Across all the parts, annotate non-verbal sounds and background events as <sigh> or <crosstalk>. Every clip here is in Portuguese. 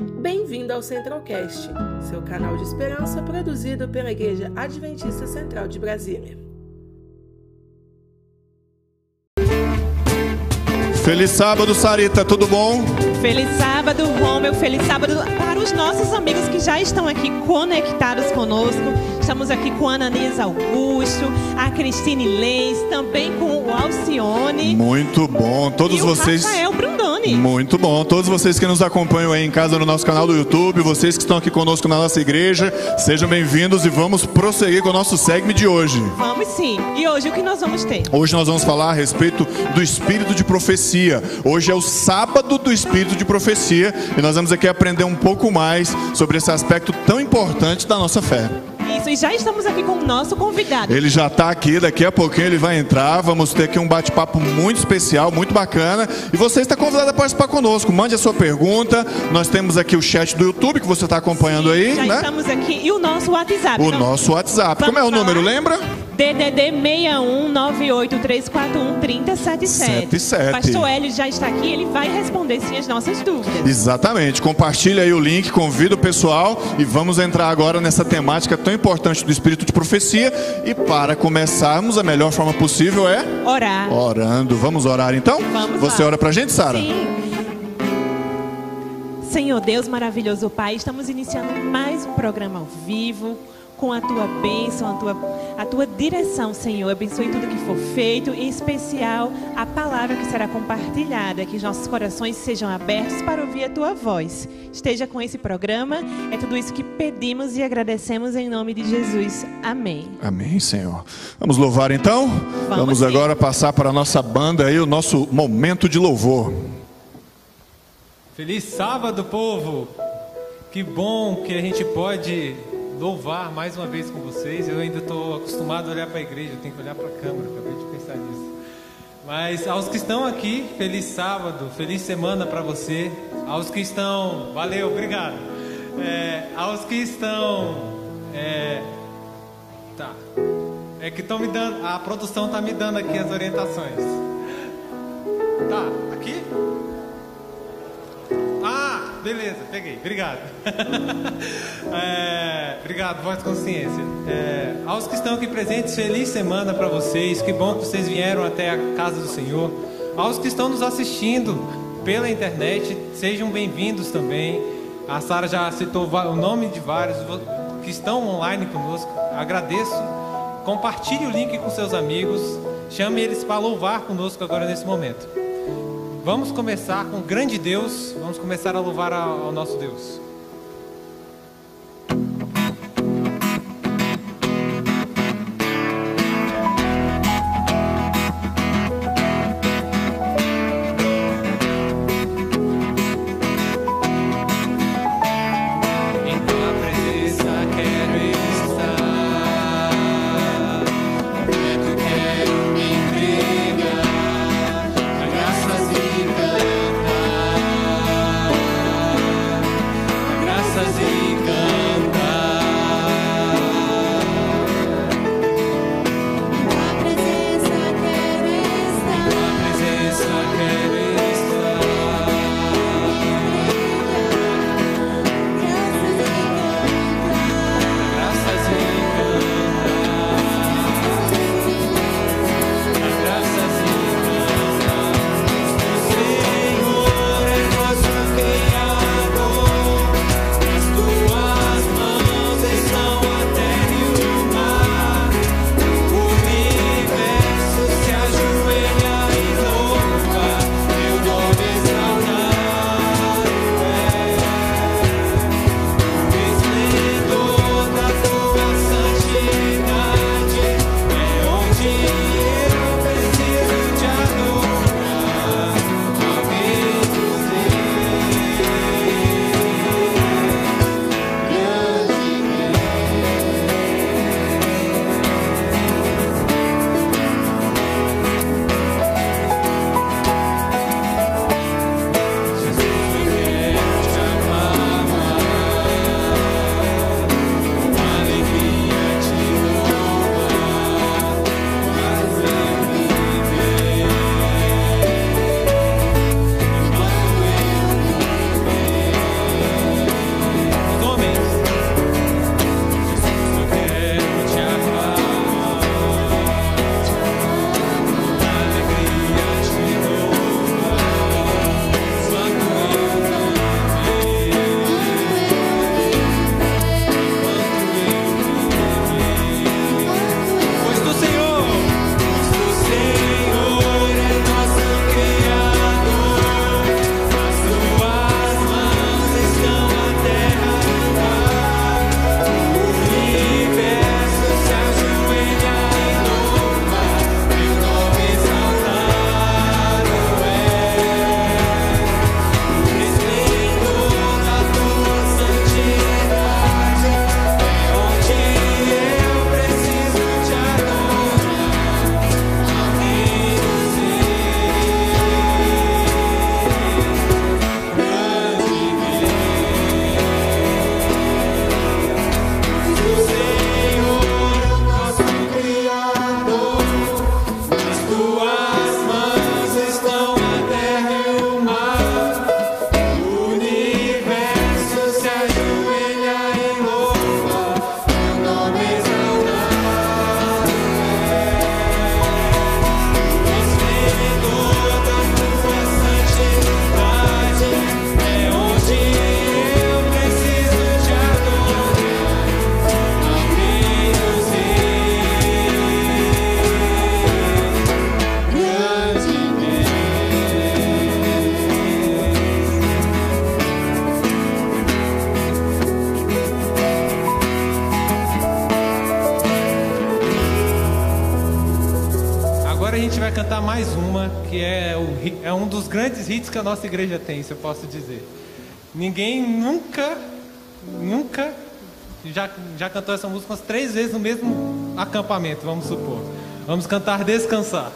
Bem-vindo ao Centralcast, seu canal de esperança produzido pela Igreja Adventista Central de Brasília. Feliz sábado, Sarita, tudo bom? Feliz sábado, Romeu. Feliz sábado para os nossos amigos que já estão aqui conectados conosco. Estamos aqui com a Ananias Augusto, a Cristine Leis, também com o Alcione. Muito bom, todos e vocês. O Rafael Muito bom, todos vocês que nos acompanham aí em casa no nosso canal do YouTube, vocês que estão aqui conosco na nossa igreja, sejam bem-vindos e vamos prosseguir com o nosso segmento de hoje. Vamos sim. E hoje o que nós vamos ter? Hoje nós vamos falar a respeito do espírito de profecia. Hoje é o sábado do espírito de profecia e nós vamos aqui aprender um pouco mais sobre esse aspecto tão importante da nossa fé. Isso, e já estamos aqui com o nosso convidado. Ele já está aqui, daqui a pouquinho ele vai entrar. Vamos ter aqui um bate-papo muito especial, muito bacana. E você está convidado a participar conosco. Mande a sua pergunta. Nós temos aqui o chat do YouTube que você está acompanhando aí. Já né? estamos aqui. E o nosso WhatsApp. O Então, nosso WhatsApp. Como é o número, falar? lembra? DDD 61983413077. 77. Pastor Hélio já está aqui, ele vai responder sim as nossas dúvidas. Exatamente. Compartilha aí o link, convida o pessoal e vamos entrar agora nessa temática tão importante do espírito de profecia. E para começarmos, a melhor forma possível é Orar. orando. Vamos orar então? Vamos Você lá. ora pra gente, Sara? Sim. Senhor Deus maravilhoso Pai, estamos iniciando mais um programa ao vivo com a tua bênção, a tua, a tua direção, Senhor. Abençoe tudo que for feito, em especial a palavra que será compartilhada, que os nossos corações sejam abertos para ouvir a tua voz. Esteja com esse programa, é tudo isso que pedimos e agradecemos em nome de Jesus. Amém. Amém, Senhor. Vamos louvar então? Vamos, sim. agora passar para a nossa banda aí, o nosso momento de louvor. Feliz sábado, povo! Que bom que a gente pode louvar mais uma vez com vocês. Eu ainda estou acostumado a olhar para a igreja, eu tenho que olhar para a câmera, acabei de pensar nisso. Mas aos que estão aqui, feliz sábado, feliz semana para você. Aos que estão, valeu, obrigado. É, aos que estão, é, tá, é que estão me dando, a produção está me dando aqui as orientações. Tá, aqui? Beleza, peguei, obrigado. <laughs> É, obrigado, voz consciência. É, aos que estão aqui presentes, feliz semana para vocês. Que bom que vocês vieram até a casa do Senhor. Aos que estão nos assistindo pela internet, sejam bem-vindos também. A Sara já citou o nome de vários que estão online conosco. Agradeço. Compartilhe o link com seus amigos. Chame eles para louvar conosco agora nesse momento. Vamos começar com o grande Deus. Vamos começar a louvar ao nosso Deus. Hits que a nossa igreja tem, se eu posso dizer. Ninguém nunca, nunca já, já cantou essa música umas três vezes no mesmo acampamento, vamos supor. Vamos cantar Descansar.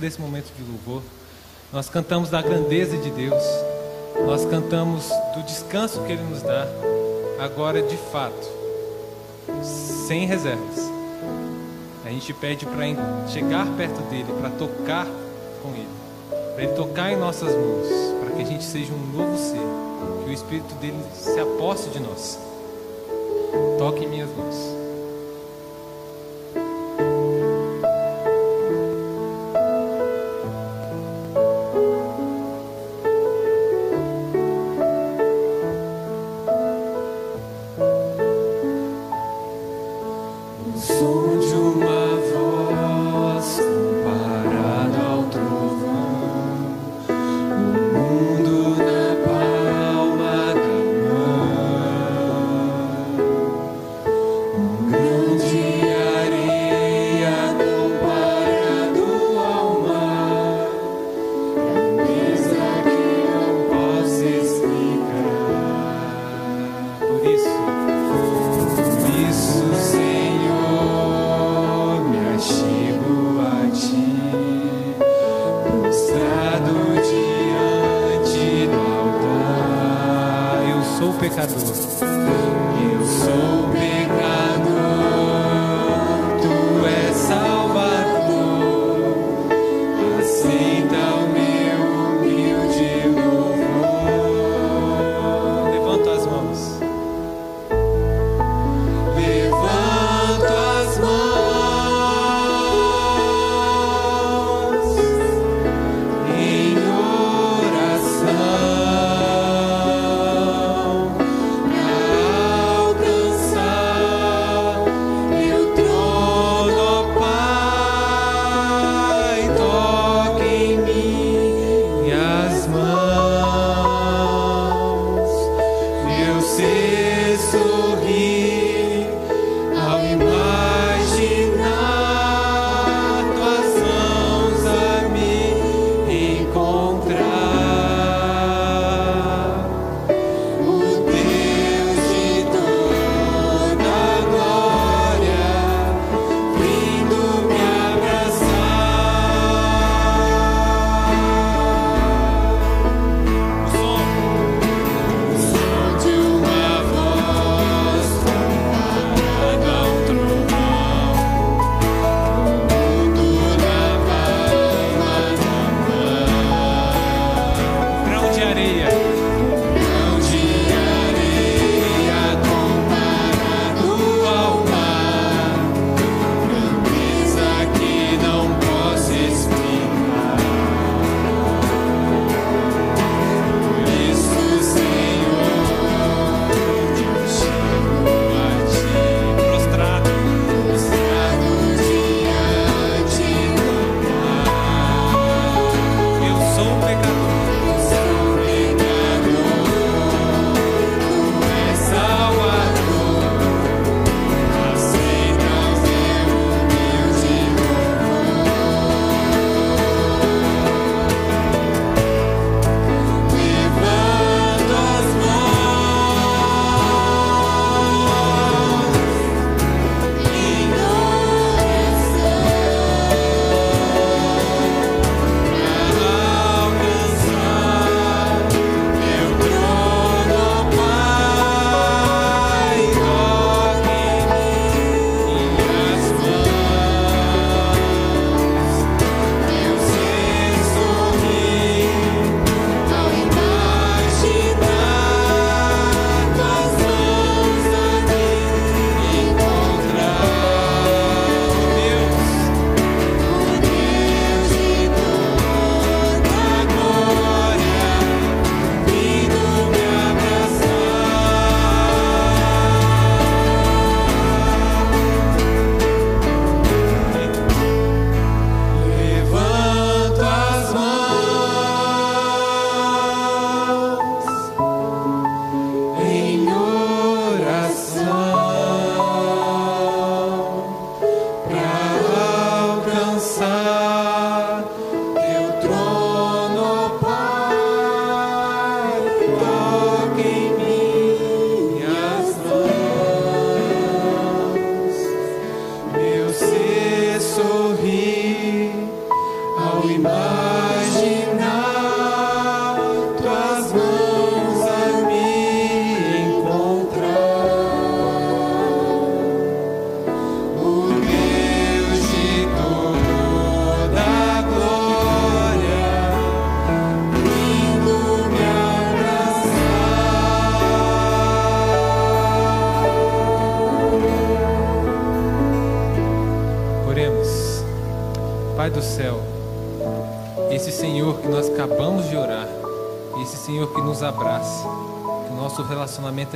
Desse momento de louvor. Nós cantamos da grandeza de Deus, nós cantamos do descanso que Ele nos dá, agora de fato, sem reservas. A gente pede para chegar perto dele, para tocar com ele, para ele tocar em nossas mãos, para que a gente seja um novo ser, que o Espírito dele se aposte de nós. Toque em minhas mãos.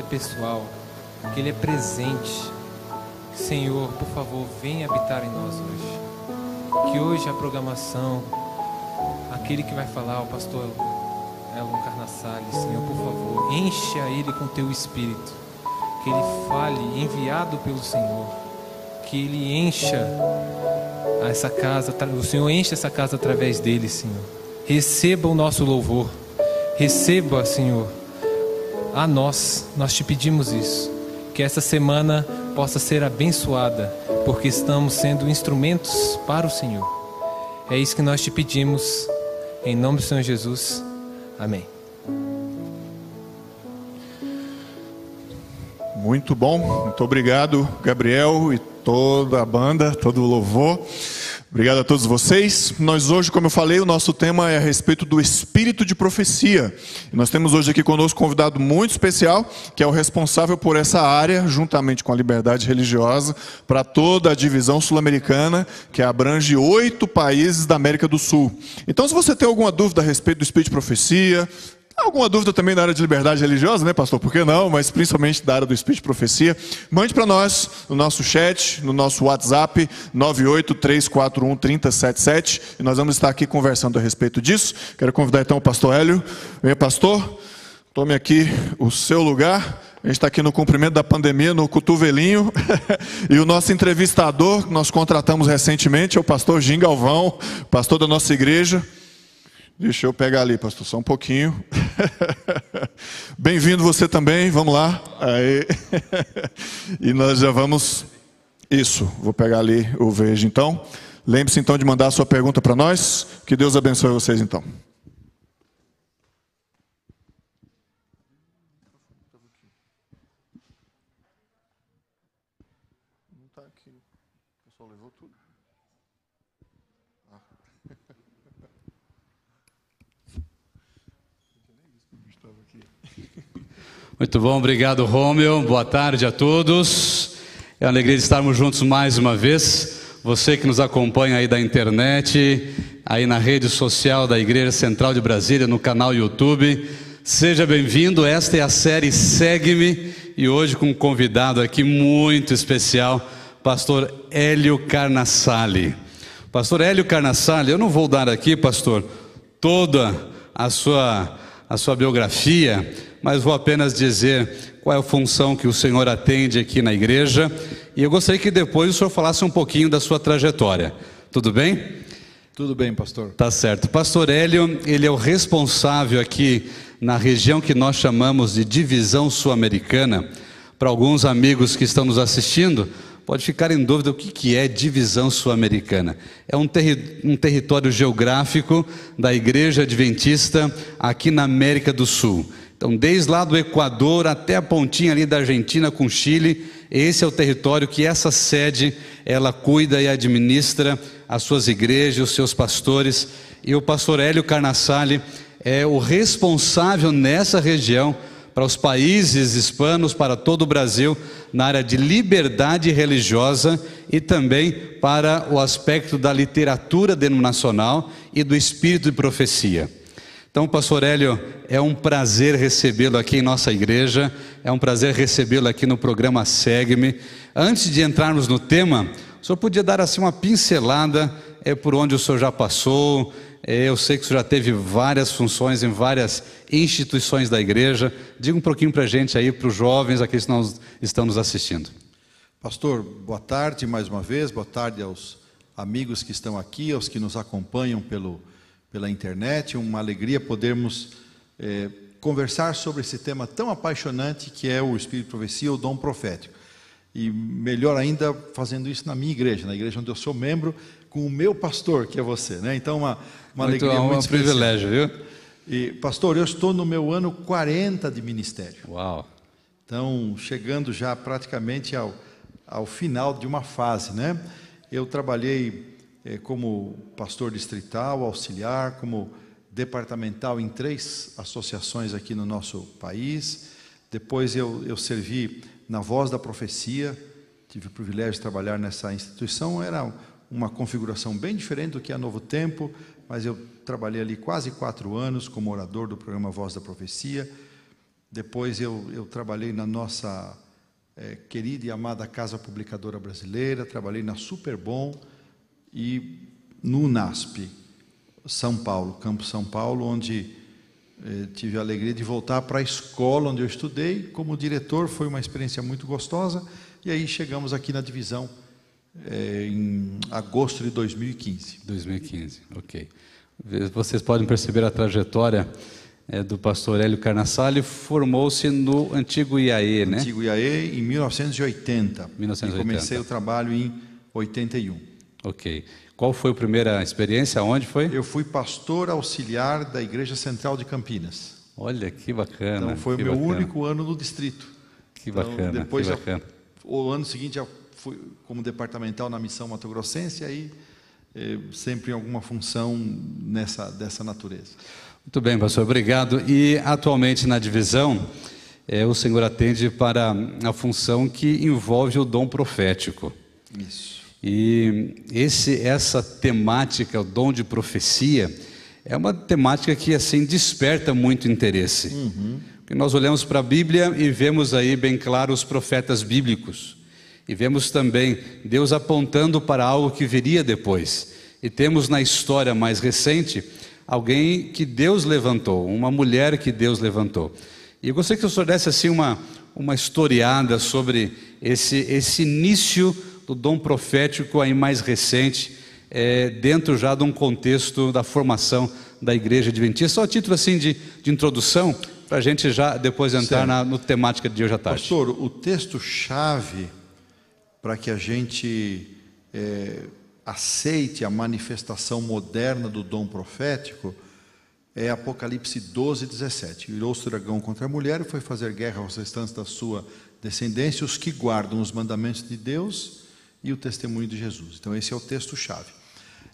Pessoal, que Ele é presente. Senhor, por favor, venha habitar em nós hoje. Que hoje a programação, aquele que vai falar, o pastor Elon Carnassale, Senhor, por favor, encha ele com teu espírito. Que ele fale, enviado pelo Senhor. Que ele encha essa casa, o Senhor enche essa casa através dele, Senhor. Receba o nosso louvor. Receba, Senhor, a nós. Nós te pedimos isso. Que essa semana possa ser abençoada, porque estamos sendo instrumentos para o Senhor. É isso que nós te pedimos, em nome do Senhor Jesus. Amém. Muito bom, muito obrigado, Gabriel e toda a banda, todo o louvor. Obrigado a todos vocês. Nós hoje, como eu falei, o nosso tema é a respeito do espírito de profecia. Nós temos hoje aqui conosco um convidado muito especial, que é o responsável por essa área, juntamente com a liberdade religiosa, para toda a divisão sul-americana, que abrange oito países da América do Sul. Então, se você tem alguma dúvida a respeito do espírito de profecia, Alguma dúvida também da área de liberdade religiosa, né, pastor? Por que não? Mas principalmente da área do Espírito de Profecia. Mande para nós no nosso chat, no nosso WhatsApp, 983413077. E nós vamos estar aqui conversando a respeito disso. Quero convidar então o pastor Hélio. Venha, pastor. Tome aqui o seu lugar. A gente está aqui no cumprimento da pandemia, no cotovelinho. <laughs> e o nosso entrevistador, que nós contratamos recentemente, é o pastor Gin Galvão, pastor da nossa igreja. Deixa eu pegar ali, pastor, só um pouquinho. <laughs> Bem-vindo você também, vamos lá. Aí. <laughs> e nós já vamos. Isso, vou pegar ali o vejo então. Lembre-se então de mandar a sua pergunta para nós. Que Deus abençoe vocês então. Muito bom, obrigado Romeu. Boa tarde a todos. É uma alegria de estarmos juntos mais uma vez. Você que nos acompanha aí da internet, aí na rede social da Igreja Central de Brasília, no canal YouTube, seja bem-vindo. Esta é a série Segue-me e hoje com um convidado aqui muito especial, pastor Hélio Carnassale. Pastor Hélio Carnassale, eu não vou dar aqui, pastor, toda a sua a sua biografia, mas vou apenas dizer qual é a função que o Senhor atende aqui na igreja. E eu gostaria que depois o senhor falasse um pouquinho da sua trajetória. Tudo bem? Tudo bem, pastor. Tá certo. Pastor Hélio, ele é o responsável aqui na região que nós chamamos de divisão sul-americana. Para alguns amigos que estão nos assistindo, pode ficar em dúvida o que é divisão sul-americana. É um, terri um, território geográfico da Igreja Adventista aqui na América do Sul. Então, desde lá do Equador até a pontinha ali da Argentina com Chile, esse é o território que essa sede ela cuida e administra as suas igrejas, os seus pastores. E o pastor Hélio Carnassale é o responsável nessa região para os países hispanos, para todo o Brasil, na área de liberdade religiosa e também para o aspecto da literatura denominacional e do espírito de profecia. Então, pastor Hélio, é um prazer recebê-lo aqui em nossa igreja, é um prazer recebê-lo aqui no programa Segue-me. Antes de entrarmos no tema, o senhor podia dar assim uma pincelada é, por onde o senhor já passou? É, eu sei que o senhor já teve várias funções em várias instituições da igreja. Diga um pouquinho para a gente aí, para os jovens aqui que estão nos assistindo. Pastor, boa tarde mais uma vez, boa tarde aos amigos que estão aqui, aos que nos acompanham pelo pela internet. Uma alegria podermos é, conversar sobre esse tema tão apaixonante que é o Espírito de Profecia, o dom profético. E melhor ainda, fazendo isso na minha igreja, na igreja onde eu sou membro, com o meu pastor, que é você. Né? Então, uma, uma muito, alegria muito um privilégio, viu? E, pastor, eu estou no meu ano 40 de ministério. Uau! Então, chegando já praticamente ao, ao final de uma fase, né? Eu trabalhei é, como pastor distrital, auxiliar, como departamental em três associações aqui no nosso país. Depois eu, eu servi na Voz da Profecia, tive o privilégio de trabalhar nessa instituição. Era uma configuração bem diferente do que é a Novo Tempo, mas eu trabalhei ali quase quatro anos como orador do programa Voz da Profecia. Depois eu, eu trabalhei na nossa é, querida e amada Casa Publicadora Brasileira, trabalhei na Superbom e no NASP, São Paulo, Campo São Paulo, onde eh, tive a alegria de voltar para a escola onde eu estudei. Como diretor, foi uma experiência muito gostosa. E aí chegamos aqui na divisão eh, em agosto de 2015. 2015, ok. Vocês podem perceber a trajetória eh, do pastor Hélio Carnassale, formou-se no antigo IAE, né? Antigo IAE em 1980. 1980. E comecei o trabalho em 81. Ok. Qual foi a primeira experiência? Onde foi? Eu fui pastor auxiliar da Igreja Central de Campinas. Olha que bacana. Então foi o meu bacana. único ano no distrito. Que bacana. Então, depois que já, bacana. o ano seguinte já fui como departamental na missão Mato Grossense, aí eh, sempre em alguma função nessa dessa natureza. Muito bem, pastor, obrigado. E atualmente na divisão, eh, o senhor atende para a função que envolve o dom profético. Isso. E esse, essa temática, o dom de profecia, é uma temática que assim desperta muito interesse. Porque nós olhamos para a Bíblia e vemos aí bem claro os profetas bíblicos. E vemos também Deus apontando para algo que viria depois. E temos na história mais recente alguém que Deus levantou, uma mulher que Deus levantou. E eu gostaria que o senhor desse assim uma, uma historiada sobre esse, esse início do dom profético aí mais recente, é, dentro já de um contexto da formação da igreja adventista. Só a título assim de, de introdução, para a gente já depois entrar na no temática de hoje à tarde. Pastor, o texto-chave para que a gente é, aceite a manifestação moderna do dom profético é Apocalipse 12, 17. Virou-se o dragão contra a mulher e foi fazer guerra aos restantes da sua descendência, os que guardam os mandamentos de Deus e o testemunho de Jesus. Então, esse é o texto-chave.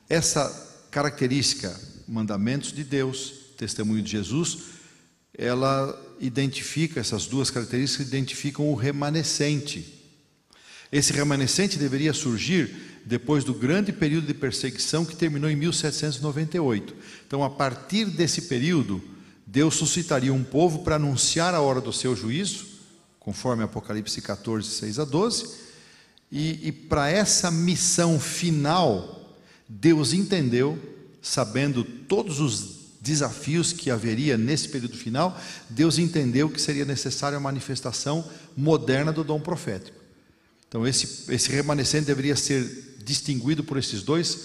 Essa característica, mandamentos de Deus, testemunho de Jesus, ela identifica, essas duas características identificam o remanescente. Esse remanescente deveria surgir depois do grande período de perseguição que terminou em 1798. Então, a partir desse período, Deus suscitaria um povo para anunciar a hora do seu juízo, conforme Apocalipse 14, 6 a 12, e, e para essa missão final, Deus entendeu, sabendo todos os desafios que haveria nesse período final, Deus entendeu que seria necessária a manifestação moderna do dom profético. Então, esse, esse remanescente deveria ser distinguido por esses dois,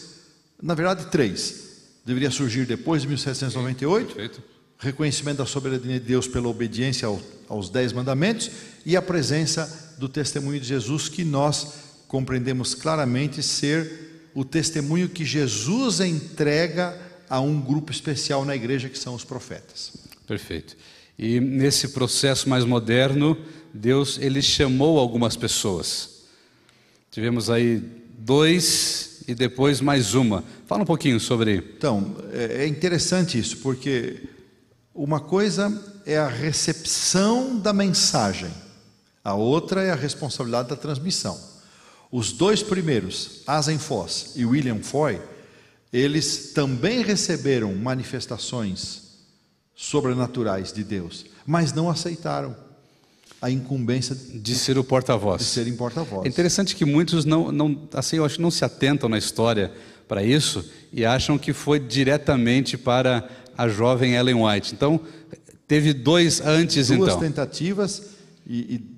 na verdade, três. Deveria surgir depois de 1798, Perfeito. reconhecimento da soberania de Deus pela obediência ao- aos dez mandamentos e a presença do testemunho de Jesus, que nós compreendemos claramente ser o testemunho que Jesus entrega a um grupo especial na igreja, que são os profetas. Perfeito. E nesse processo mais moderno, Deus ele chamou algumas pessoas. Tivemos aí dois e depois mais uma. Fala um pouquinho sobre. Então, é é interessante isso, porque uma coisa é a recepção da mensagem, a outra é a responsabilidade da transmissão. Os dois primeiros, Asen Foss e William Foy, eles também receberam manifestações sobrenaturais de Deus, mas não aceitaram a incumbência de De ser o porta-voz. serem É porta-voz. interessante que muitos não, não, assim, eu acho que não se atentam na história para isso e acham que foi diretamente para a jovem Ellen White. Então, teve dois antes, duas então. tentativas e, e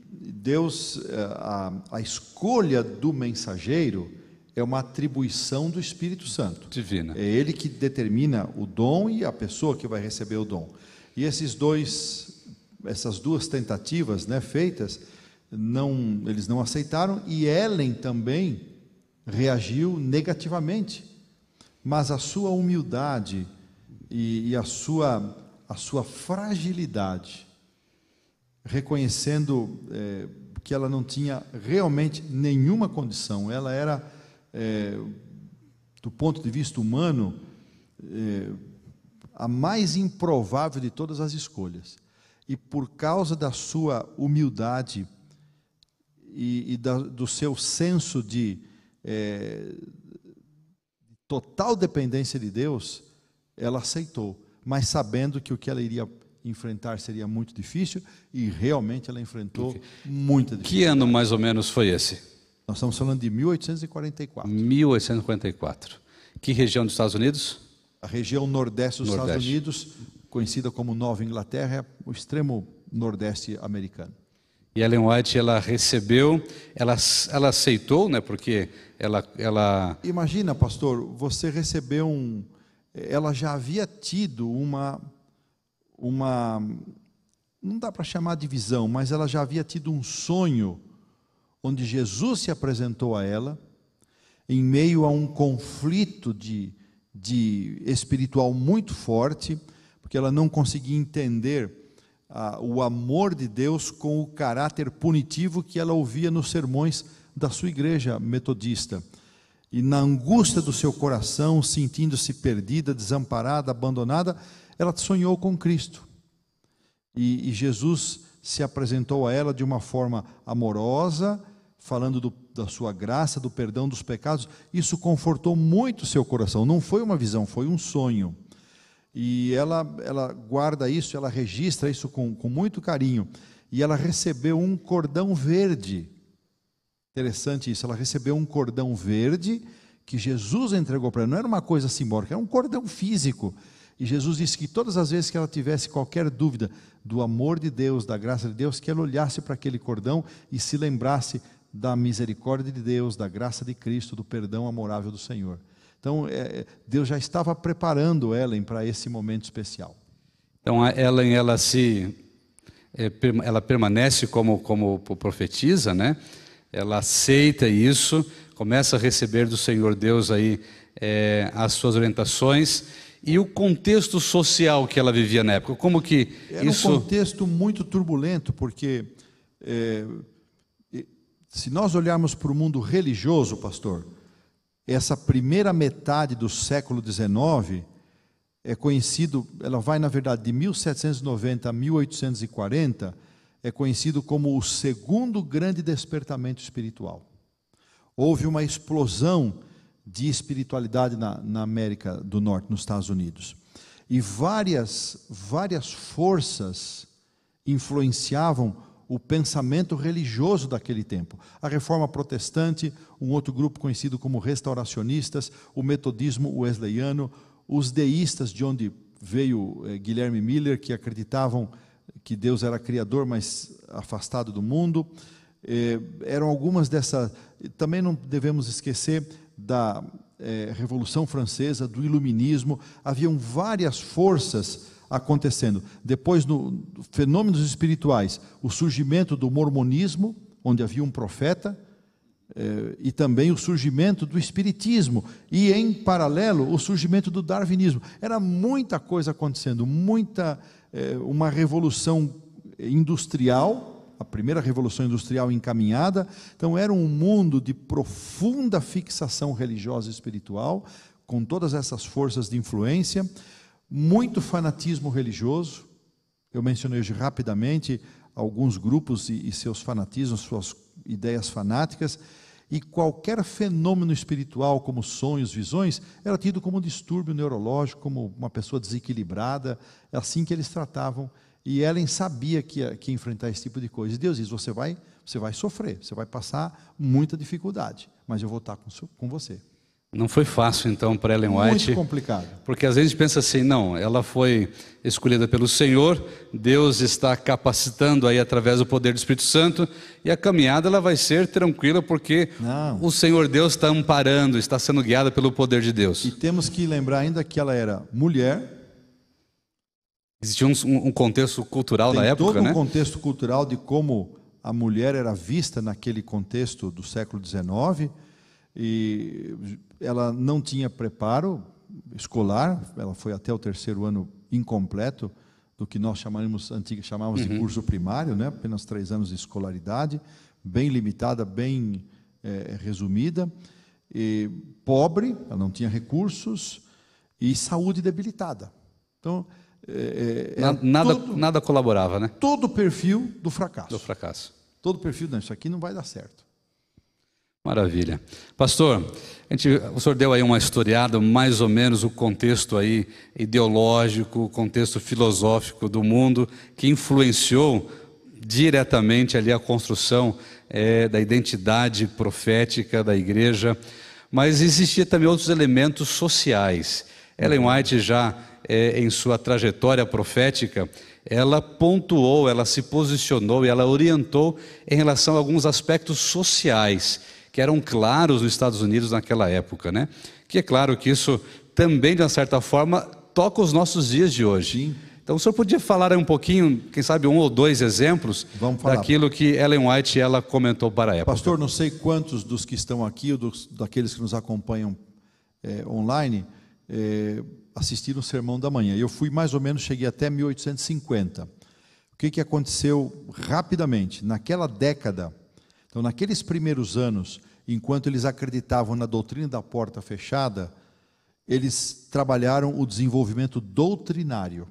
Deus, eh, a, a escolha do mensageiro é uma atribuição do Espírito Santo. Divina. É ele que determina o dom e a pessoa que vai receber o dom. E esses dois, essas duas tentativas, né, feitas, não, eles não aceitaram e Ellen também reagiu negativamente. Mas a sua humildade e, e a sua a sua fragilidade, reconhecendo eh, que ela não tinha realmente nenhuma condição, ela era, eh, do ponto de vista humano, eh, a mais improvável de todas as escolhas. E por causa da sua humildade e, e da, do seu senso de eh, total dependência de Deus, ela aceitou, mas sabendo que o que ela iria enfrentar seria muito difícil e realmente ela enfrentou muita dificuldade. Que ano mais ou menos foi esse? Nós estamos falando de 1844. 1844. Que região dos Estados Unidos? A região nordeste dos Estados Nordeste. Unidos, conhecida como Nova Inglaterra, é o extremo nordeste americano. E Ellen White, ela recebeu, ela, ela aceitou, né? Porque ela, ela Imagina, pastor, você recebeu um. Ela já havia tido uma. Uma não dá para chamar de visão, mas ela já havia tido um sonho onde Jesus se apresentou a ela em meio a um conflito de, de espiritual muito forte, porque ela não conseguia entender ah, o amor de Deus com o caráter punitivo que ela ouvia nos sermões da sua igreja metodista. E na angústia do seu coração, sentindo-se perdida, desamparada, abandonada, ela sonhou com Cristo. E, e Jesus se apresentou a ela de uma forma amorosa, falando do, da sua graça, do perdão dos pecados. Isso confortou muito seu coração. Não foi uma visão, foi um sonho. E ela, ela guarda isso, ela registra isso com, com muito carinho. E ela recebeu um cordão verde. Interessante isso, ela recebeu um cordão verde que Jesus entregou para ela. Não era uma coisa simbólica, era um cordão físico. E Jesus disse que todas as vezes que ela tivesse qualquer dúvida do amor de Deus, da graça de Deus, que ela olhasse para aquele cordão e se lembrasse da misericórdia de Deus, da graça de Cristo, do perdão amorável do Senhor. Então, é, Deus já estava preparando Ellen para esse momento especial. Então a Ellen ela se é, ela permanece como como profetiza, né? Ela aceita isso, começa a receber do Senhor Deus aí é, as suas orientações e o contexto social que ela vivia na época. Como que Era isso um contexto muito turbulento, porque é, se nós olharmos para o mundo religioso, pastor, essa primeira metade do século XIX é conhecido, ela vai na verdade de 1790 a 1840, é conhecido como o segundo grande despertamento espiritual. Houve uma explosão de espiritualidade na, na América do Norte, nos Estados Unidos. E várias, várias forças influenciavam o pensamento religioso daquele tempo. A reforma protestante, um outro grupo conhecido como restauracionistas, o metodismo wesleyano, os deístas, de onde veio eh, Guilherme Miller, que acreditavam que Deus era criador, mas afastado do mundo. Eh, eram algumas dessas. Também não devemos esquecer da eh, Revolução Francesa, do Iluminismo. Haviam várias forças acontecendo. Depois, no fenômenos espirituais, o surgimento do mormonismo, onde havia um profeta, eh, e também o surgimento do espiritismo e em paralelo o surgimento do darwinismo. Era muita coisa acontecendo, muita eh, uma revolução industrial, a primeira revolução industrial encaminhada. Então era um mundo de profunda fixação religiosa e espiritual, com todas essas forças de influência, muito fanatismo religioso. Eu mencionei hoje rapidamente alguns grupos e, e seus fanatismos, suas ideias fanáticas, e qualquer fenômeno espiritual, como sonhos, visões, era tido como um distúrbio neurológico, como uma pessoa desequilibrada, é assim que eles tratavam. E Ellen sabia que ia, que ia enfrentar esse tipo de coisa. E Deus diz: você vai, você vai sofrer, você vai passar muita dificuldade, mas eu vou estar com, com você. não foi fácil então para Ellen White? Muito complicado. Porque às vezes a gente pensa assim, não, ela foi escolhida pelo Senhor, Deus está capacitando aí através do poder do Espírito Santo, e a caminhada ela vai ser tranquila porque Não. o Senhor Deus está amparando, está sendo guiada pelo poder de Deus. E temos que lembrar ainda que ela era mulher, Existia um, um contexto cultural tem na época, todo um né? contexto cultural de como a mulher era vista naquele contexto do século XIX, e ela não tinha preparo escolar, ela foi até o terceiro ano incompleto do que nós chamamos, antiga, chamávamos de curso primário, né? apenas três anos de escolaridade, bem limitada, bem eh, resumida, e pobre, ela não tinha recursos, e saúde debilitada. Então, eh, eh, Na- era nada, todo, nada colaborava, né? todo o perfil do fracasso. Do fracasso. Todo o perfil, não, isso aqui não vai dar certo. Maravilha. Pastor, gente, o senhor deu aí uma historiada, mais ou menos o contexto aí ideológico, o contexto filosófico do mundo que influenciou diretamente ali a construção é, da identidade profética da igreja, mas existia também outros elementos sociais. Ellen White já é, em sua trajetória profética, ela pontuou, ela se posicionou e ela orientou em relação a alguns aspectos sociais que eram claros nos Estados Unidos naquela época, né? Que é claro que isso também de uma certa forma toca os nossos dias de hoje. Sim. Então, o senhor podia falar um pouquinho, quem sabe um ou dois exemplos daquilo que Ellen White ela comentou para a época? Pastor, não sei quantos dos que estão aqui ou dos, daqueles que nos acompanham é, online é, assistiram o sermão da manhã. Eu fui mais ou menos, cheguei até 1850. O que, que aconteceu rapidamente? Naquela década, então naqueles primeiros anos, enquanto eles acreditavam na doutrina da porta fechada, eles trabalharam o desenvolvimento doutrinário.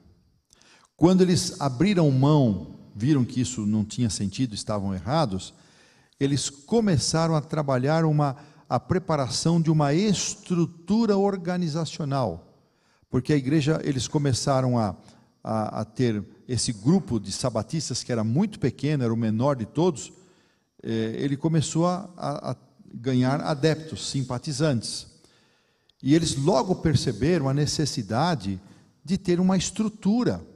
Quando eles abriram mão, viram que isso não tinha sentido, estavam errados, eles começaram a trabalhar uma, a preparação de uma estrutura organizacional, porque a igreja, eles começaram a, a, a ter esse grupo de sabatistas que era muito pequeno, era o menor de todos, eh, ele começou a, a ganhar adeptos, simpatizantes. E eles logo perceberam a necessidade de ter uma estrutura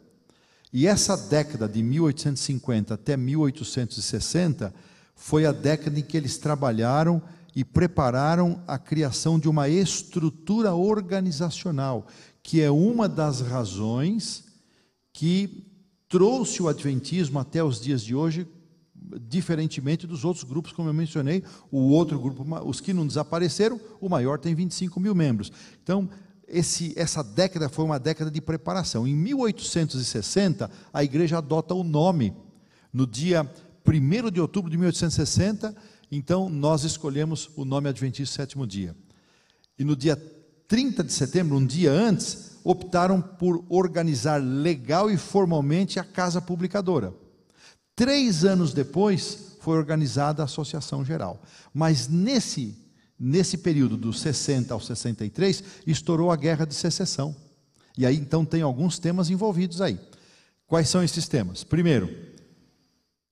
e essa década de 1850 até 1860 foi a década em que eles trabalharam e prepararam a criação de uma estrutura organizacional, que é uma das razões que trouxe o Adventismo até os dias de hoje, diferentemente dos outros grupos, como eu mencionei. O outro grupo, os que não desapareceram, o maior tem 25 mil membros. Então, esse, essa década foi uma década de preparação. Em 1860, a igreja adota o nome. No dia 1 de outubro de 1860, então nós escolhemos o nome Adventista Sétimo Dia. E no dia 30 de setembro, um dia antes, optaram por organizar legal e formalmente a Casa Publicadora. Três anos depois, foi organizada a Associação Geral. Mas nesse nesse período dos 60 ao 63, estourou a guerra de secessão. E aí então tem alguns temas envolvidos aí. Quais são esses temas? Primeiro,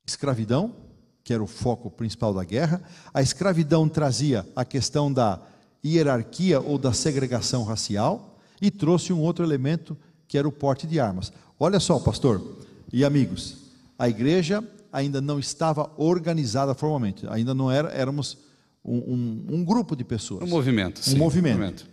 escravidão, que era o foco principal da guerra. A escravidão trazia a questão da hierarquia ou da segregação racial e trouxe um outro elemento que era o porte de armas. Olha só, pastor e amigos, a igreja ainda não estava organizada formalmente, ainda não era, éramos um, um, um grupo de pessoas. Um movimento. Um sim, movimento. movimento.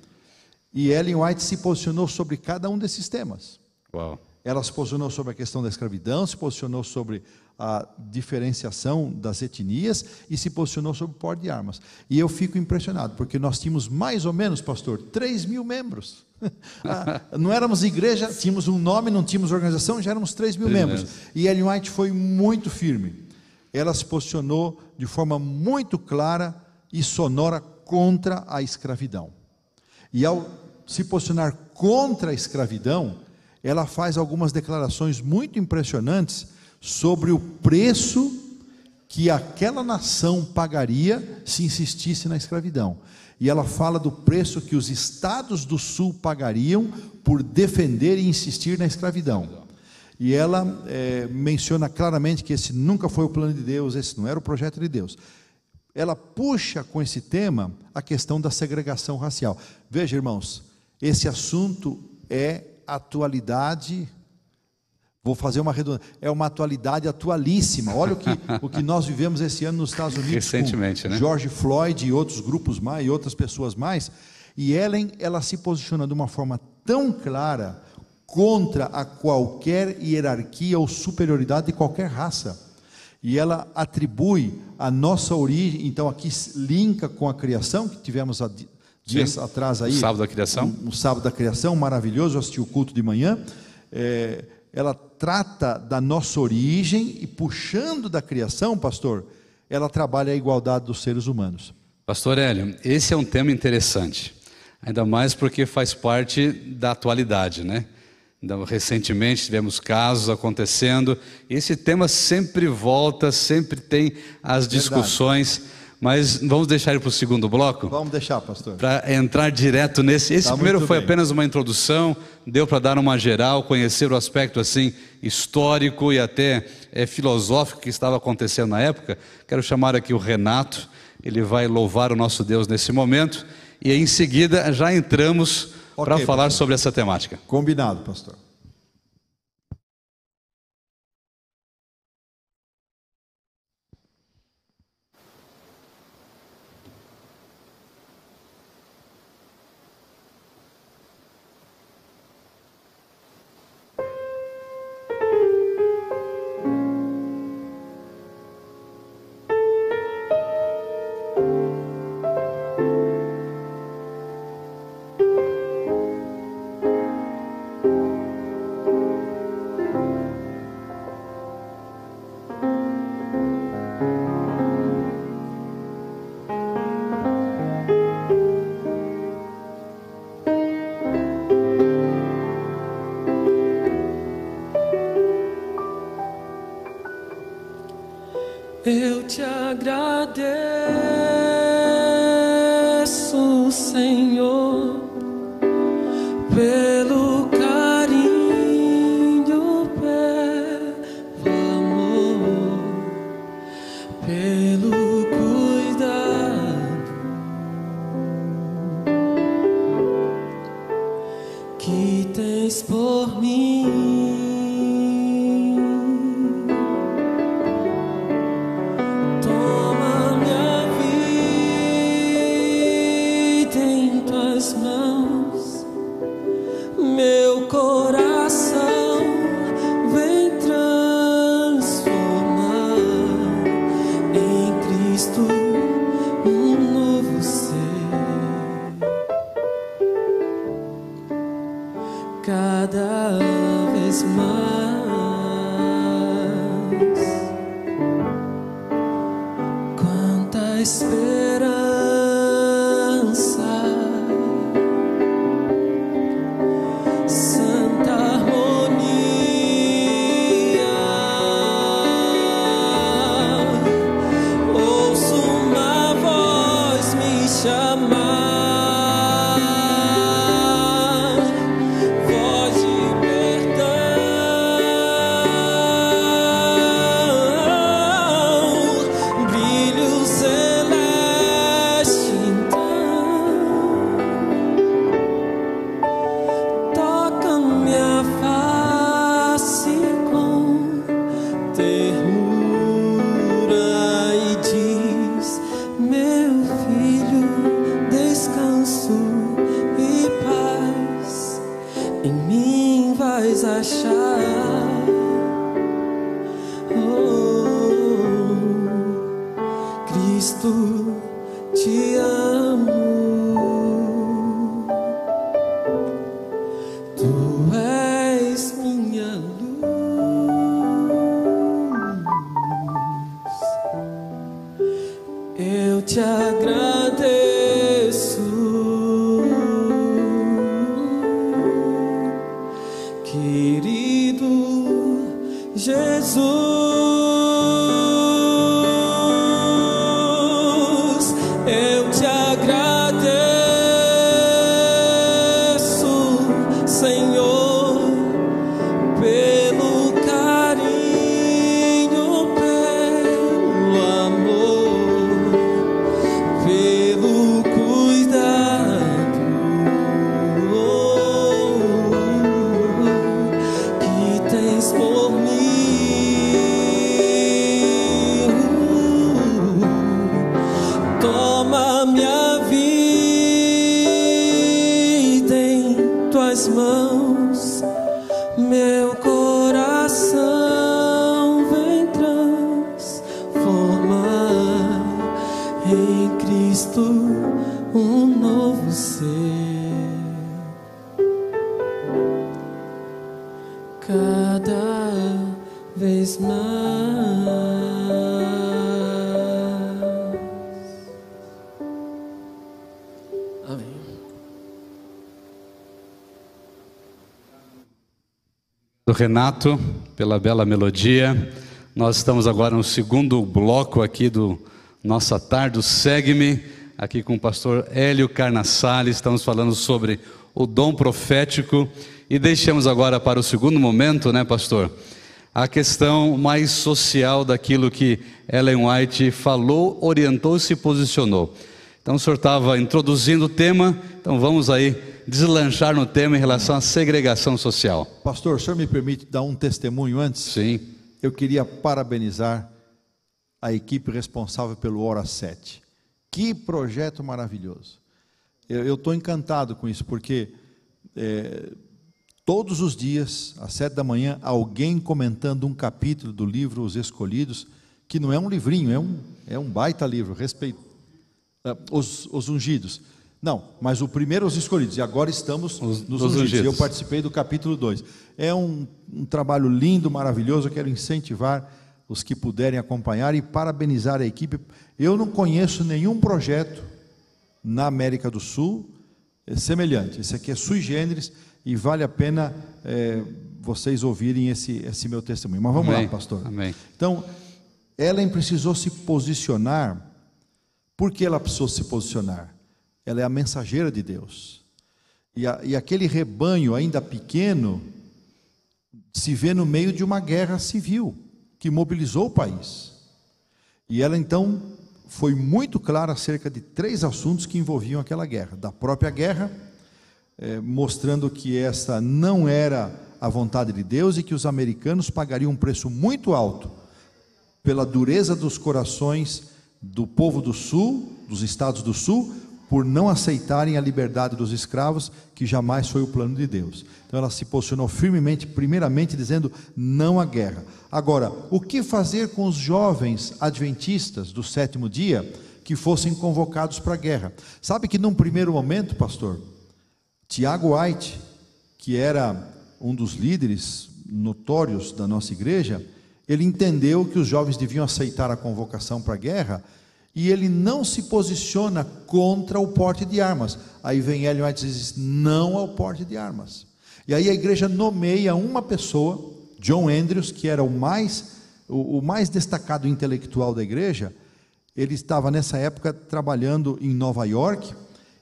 E Ellen White se posicionou sobre cada um desses temas. Uau. Ela se posicionou sobre a questão da escravidão, se posicionou sobre a diferenciação das etnias e se posicionou sobre o porte de armas. E eu fico impressionado, porque nós tínhamos mais ou menos, pastor, 3 mil membros. <laughs> Ah, não éramos igreja, tínhamos um nome, não tínhamos organização, já éramos 3 mil membros. E Ellen White foi muito firme. Ela se posicionou de forma muito clara e sonora contra a escravidão. E ao se posicionar contra a escravidão, ela faz algumas declarações muito impressionantes sobre o preço que aquela nação pagaria se insistisse na escravidão. E ela fala do preço que os estados do sul pagariam por defender e insistir na escravidão. E ela é, menciona claramente que esse nunca foi o plano de Deus, esse não era o projeto de Deus ela puxa com esse tema a questão da segregação racial. Veja, irmãos, esse assunto é atualidade. Vou fazer uma redundância. É uma atualidade atualíssima. Olha o que, <laughs> o que nós vivemos esse ano nos Estados Unidos. Recentemente, né? George Floyd e outros grupos mais, e outras pessoas mais. E Ellen, ela se posiciona de uma forma tão clara contra a qualquer hierarquia ou superioridade de qualquer raça e ela atribui a nossa origem, então aqui linka com a criação, que tivemos há dias Sim. atrás aí. O sábado da criação. Um, um, sábado da criação, maravilhoso, eu assisti o culto de manhã. É, ela trata da nossa origem e puxando da criação, pastor, ela trabalha a igualdade dos seres humanos. Pastor Hélio, esse é um tema interessante, ainda mais porque faz parte da atualidade, né? Então, recentemente tivemos casos acontecendo. Esse tema sempre volta, sempre tem as discussões, Verdade. Mas vamos deixar ele para o segundo bloco? Vamos deixar, pastor. Para entrar direto nesse. Esse Tá primeiro foi bem. apenas uma introdução, deu para dar uma geral, conhecer o aspecto assim histórico e até é, filosófico que estava acontecendo na época. Quero chamar aqui o Renato, ele vai louvar o nosso Deus nesse momento e em seguida já entramos Ok, para falar pastor. sobre essa temática. Combinado, pastor. Renato pela bela melodia. Nós estamos agora no segundo bloco aqui do nossa tarde, Segue-me, aqui com o pastor Hélio Carnassales. Estamos falando sobre o dom profético e deixamos agora para o segundo momento, né, pastor? A questão mais social daquilo que Ellen White falou, orientou e se posicionou. Então o senhor estava introduzindo o tema, então vamos aí deslanchar no tema em relação à segregação social. Pastor, o senhor me permite dar um testemunho antes? Sim. Eu queria parabenizar a equipe responsável pelo Hora 7. Que projeto maravilhoso. Eu estou encantado com isso, porque é, todos os dias, às sete da manhã, alguém comentando um capítulo do livro Os Escolhidos, que não é um livrinho, é um, é um baita livro, respeito, uh, os, os Ungidos. Não, mas o primeiro os escolhidos, e agora estamos Os- nos os ungidos. Eu participei do capítulo 2. É um, um trabalho lindo, maravilhoso. Eu quero incentivar os que puderem acompanhar e parabenizar a equipe. Eu não conheço nenhum projeto na América do Sul é semelhante. Esse aqui é sui generis e vale a pena é, vocês ouvirem esse, esse meu testemunho. Mas vamos Amém. lá, pastor. Amém. Então, Ellen precisou se posicionar. Por que ela precisou se posicionar? Ela é a mensageira de Deus. E, a- e aquele rebanho, ainda pequeno, se vê no meio de uma guerra civil que mobilizou o país. E ela então foi muito clara acerca de três assuntos que envolviam aquela guerra: da própria guerra, eh, mostrando que essa não era a vontade de Deus e que os americanos pagariam um preço muito alto pela dureza dos corações do povo do Sul, dos estados do Sul, por não aceitarem a liberdade dos escravos, que jamais foi o plano de Deus. Então ela se posicionou firmemente, primeiramente dizendo não à guerra. Agora, o que fazer com os jovens adventistas do sétimo dia que fossem convocados para a guerra? Sabe que num primeiro momento, pastor, Tiago White, que era um dos líderes notórios da nossa igreja, ele entendeu que os jovens deviam aceitar a convocação para a guerra e ele não se posiciona contra o porte de armas. Aí vem Ellen White e diz: não ao porte de armas. E aí a igreja nomeia uma pessoa, John Andrews, que era o mais, o, o mais destacado intelectual da igreja. Ele estava nessa época trabalhando em Nova York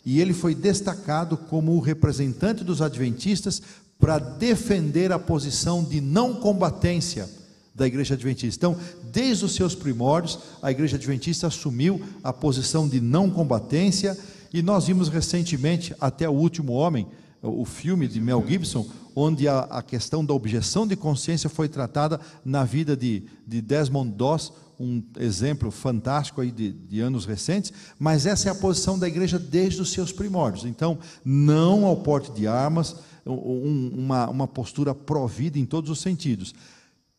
e ele foi destacado como o representante dos adventistas para defender a posição de não combatência da igreja adventista. Então, desde os seus primórdios, a igreja adventista assumiu a posição de não combatência e nós vimos recentemente até o último homem, o filme de Mel Gibson, onde a, a questão da objeção de consciência foi tratada na vida de, de Desmond Doss, um exemplo fantástico aí de, de anos recentes, mas essa é a posição da igreja desde os seus primórdios. Então, não ao porte de armas, um- uma, uma postura pró-vida em todos os sentidos.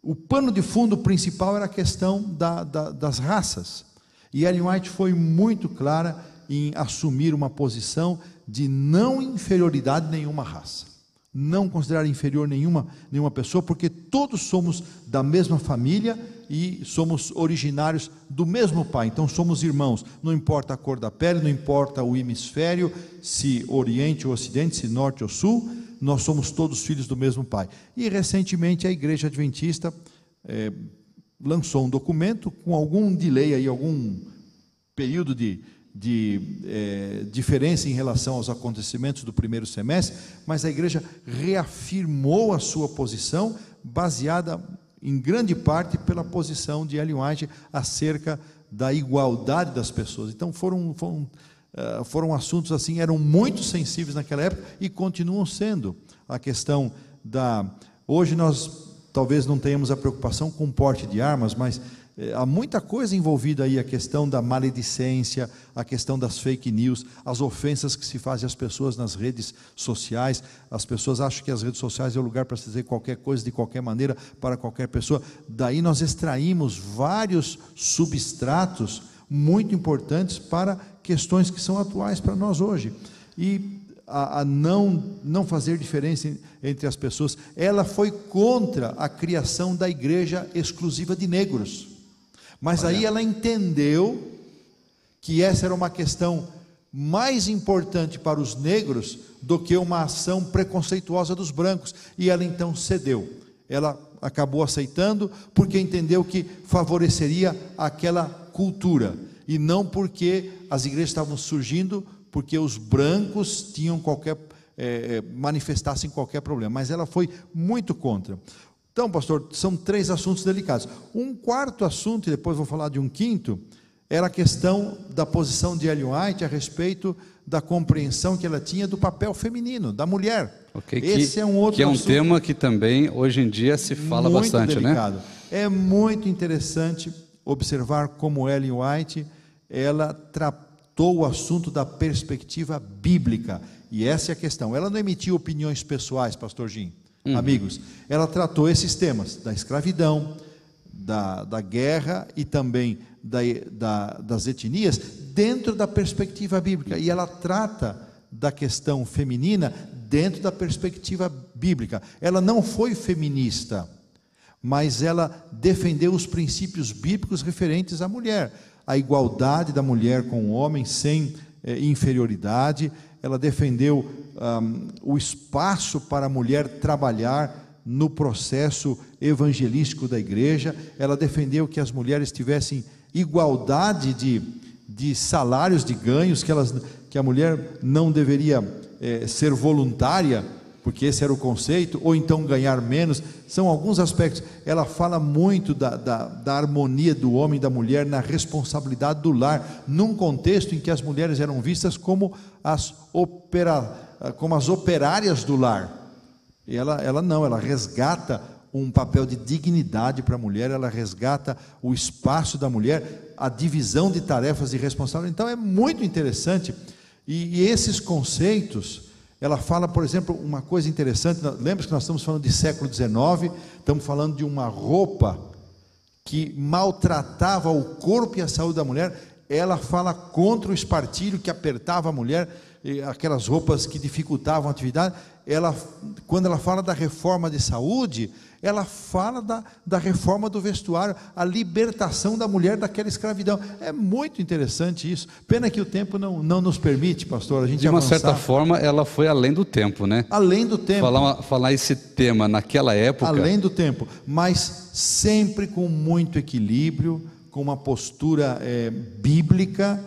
O pano de fundo principal era a questão da- da- das raças. E Ellen White foi muito clara em assumir uma posição de não inferioridade nenhuma raça. Não considerar inferior nenhuma, nenhuma pessoa, porque todos somos da mesma família e somos originários do mesmo pai. Então somos irmãos. Não importa a cor da pele, não importa o hemisfério, se Oriente ou Ocidente, se Norte ou Sul, nós somos todos filhos do mesmo pai. E recentemente a Igreja Adventista eh, lançou um documento com algum delay aí, algum período de, de eh, diferença em relação aos acontecimentos do primeiro semestre, mas a igreja reafirmou a sua posição, baseada em grande parte pela posição de Ellen White acerca da igualdade das pessoas. Então foram, foram, eh, foram assuntos assim, eram muito sensíveis naquela época e continuam sendo. A questão da. Hoje nós talvez não tenhamos a preocupação com o porte de armas, mas eh, há muita coisa envolvida aí, a questão da maledicência, a questão das fake news, as ofensas que se fazem às pessoas nas redes sociais. As pessoas acham que as redes sociais é o lugar para se dizer qualquer coisa de qualquer maneira para qualquer pessoa. Daí nós extraímos vários substratos muito importantes para questões que são atuais para nós hoje. E a, a não, não fazer diferença en- entre as pessoas. Ela foi contra a criação da igreja exclusiva de negros. Mas aí ela entendeu que essa era uma questão mais importante para os negros do que uma ação preconceituosa dos brancos. E ela então cedeu. Ela acabou aceitando porque entendeu que favoreceria aquela cultura. E não porque as igrejas estavam surgindo porque os brancos tinham qualquer é, manifestassem qualquer problema, mas ela foi muito contra. Então, pastor, são três assuntos delicados. Um quarto assunto, e depois vou falar de um quinto, era a questão da posição de Ellen White a respeito da compreensão que ela tinha do papel feminino, da mulher. Okay, Esse que, é um outro que é um assunto tema que também hoje em dia se fala bastante, delicado. né? É muito interessante observar como Ellen White ela tratou o assunto da perspectiva bíblica. E essa é a questão. Ela não emitiu opiniões pessoais, pastor Jim, Uhum. amigos. Ela tratou esses temas da escravidão, da, da guerra e também da, da, das etnias dentro da perspectiva bíblica. E ela trata da questão feminina dentro da perspectiva bíblica. Ela não foi feminista, mas ela defendeu os princípios bíblicos referentes à mulher, a igualdade da mulher com o homem sem eh, inferioridade. Ela defendeu ahm, o espaço para a mulher trabalhar no processo evangelístico da igreja. Ela defendeu que as mulheres tivessem igualdade de, de salários, de ganhos, que, elas, que a mulher não deveria eh, ser voluntária, porque esse era o conceito, ou então ganhar menos. São alguns aspectos. Ela fala muito da, da, da harmonia do homem e da mulher na responsabilidade do lar, num contexto em que as mulheres eram vistas como as, opera, como as operárias do lar. E ela, ela não, ela resgata um papel de dignidade para a mulher, ela resgata o espaço da mulher, a divisão de tarefas e responsabilidades. Então é muito interessante. E, e esses conceitos, ela fala, por exemplo, uma coisa interessante. Lembra que nós estamos falando de século XIX, estamos falando de uma roupa que maltratava o corpo e a saúde da mulher. Ela fala contra o espartilho que apertava a mulher, aquelas roupas que dificultavam a atividade. Ela, quando ela fala da reforma de saúde, ela fala da, da reforma do vestuário, a libertação da mulher daquela escravidão. É muito interessante isso. Pena que o tempo não, não nos permite, pastor, a gente De uma avançar. certa forma, ela foi além do tempo, né? Além do tempo. Falar, falar esse tema naquela época. Além do tempo, mas sempre com muito equilíbrio, com uma postura é, bíblica,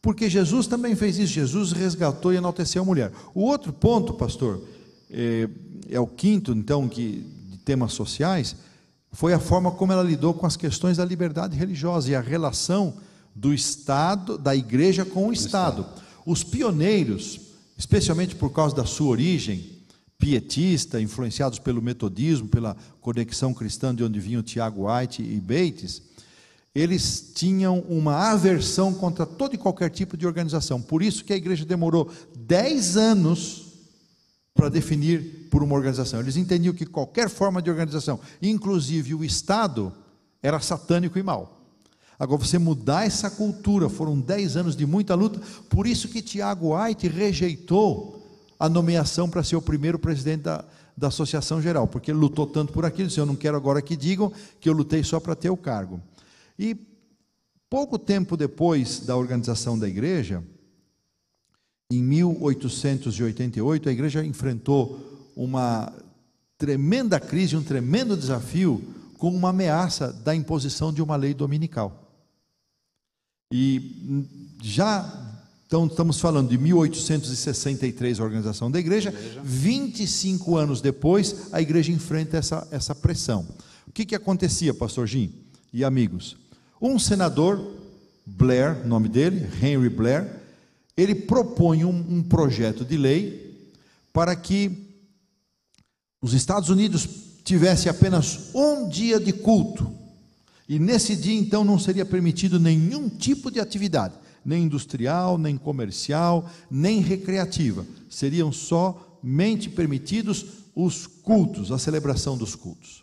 porque Jesus também fez isso. Jesus resgatou e enalteceu a mulher. O outro ponto, pastor, é, é o quinto, então, que temas sociais, foi a forma como ela lidou com as questões da liberdade religiosa e a relação do Estado, da igreja com o Estado. Os pioneiros, especialmente por causa da sua origem pietista, influenciados pelo metodismo, pela conexão cristã de onde vinham Tiago White e Bates, eles tinham uma aversão contra todo e qualquer tipo de organização. Por isso que a igreja demorou 10 anos para definir por uma organização. Eles entendiam que qualquer forma de organização, inclusive o Estado, era satânico e mau. Agora, você mudar essa cultura, foram 10 anos de muita luta, por isso que Tiago White rejeitou a nomeação para ser o primeiro presidente da, da Associação Geral, porque ele lutou tanto por aquilo, disse, eu não quero agora que digam que eu lutei só para ter o cargo. E pouco tempo depois da organização da igreja, em 1888, a igreja enfrentou uma tremenda crise, um tremendo desafio, com uma ameaça da imposição de uma lei dominical. E já então, estamos falando de 1863, a organização da igreja, 25 anos depois, a igreja enfrenta essa, essa pressão. O que, que acontecia, pastor Jim e amigos? Um senador, Blair, nome dele, Henry Blair, ele propõe um, um projeto de lei para que os Estados Unidos tivessem apenas um dia de culto. E nesse dia, então, não seria permitido nenhum tipo de atividade, nem industrial, nem comercial, nem recreativa. Seriam somente permitidos os cultos, a celebração dos cultos.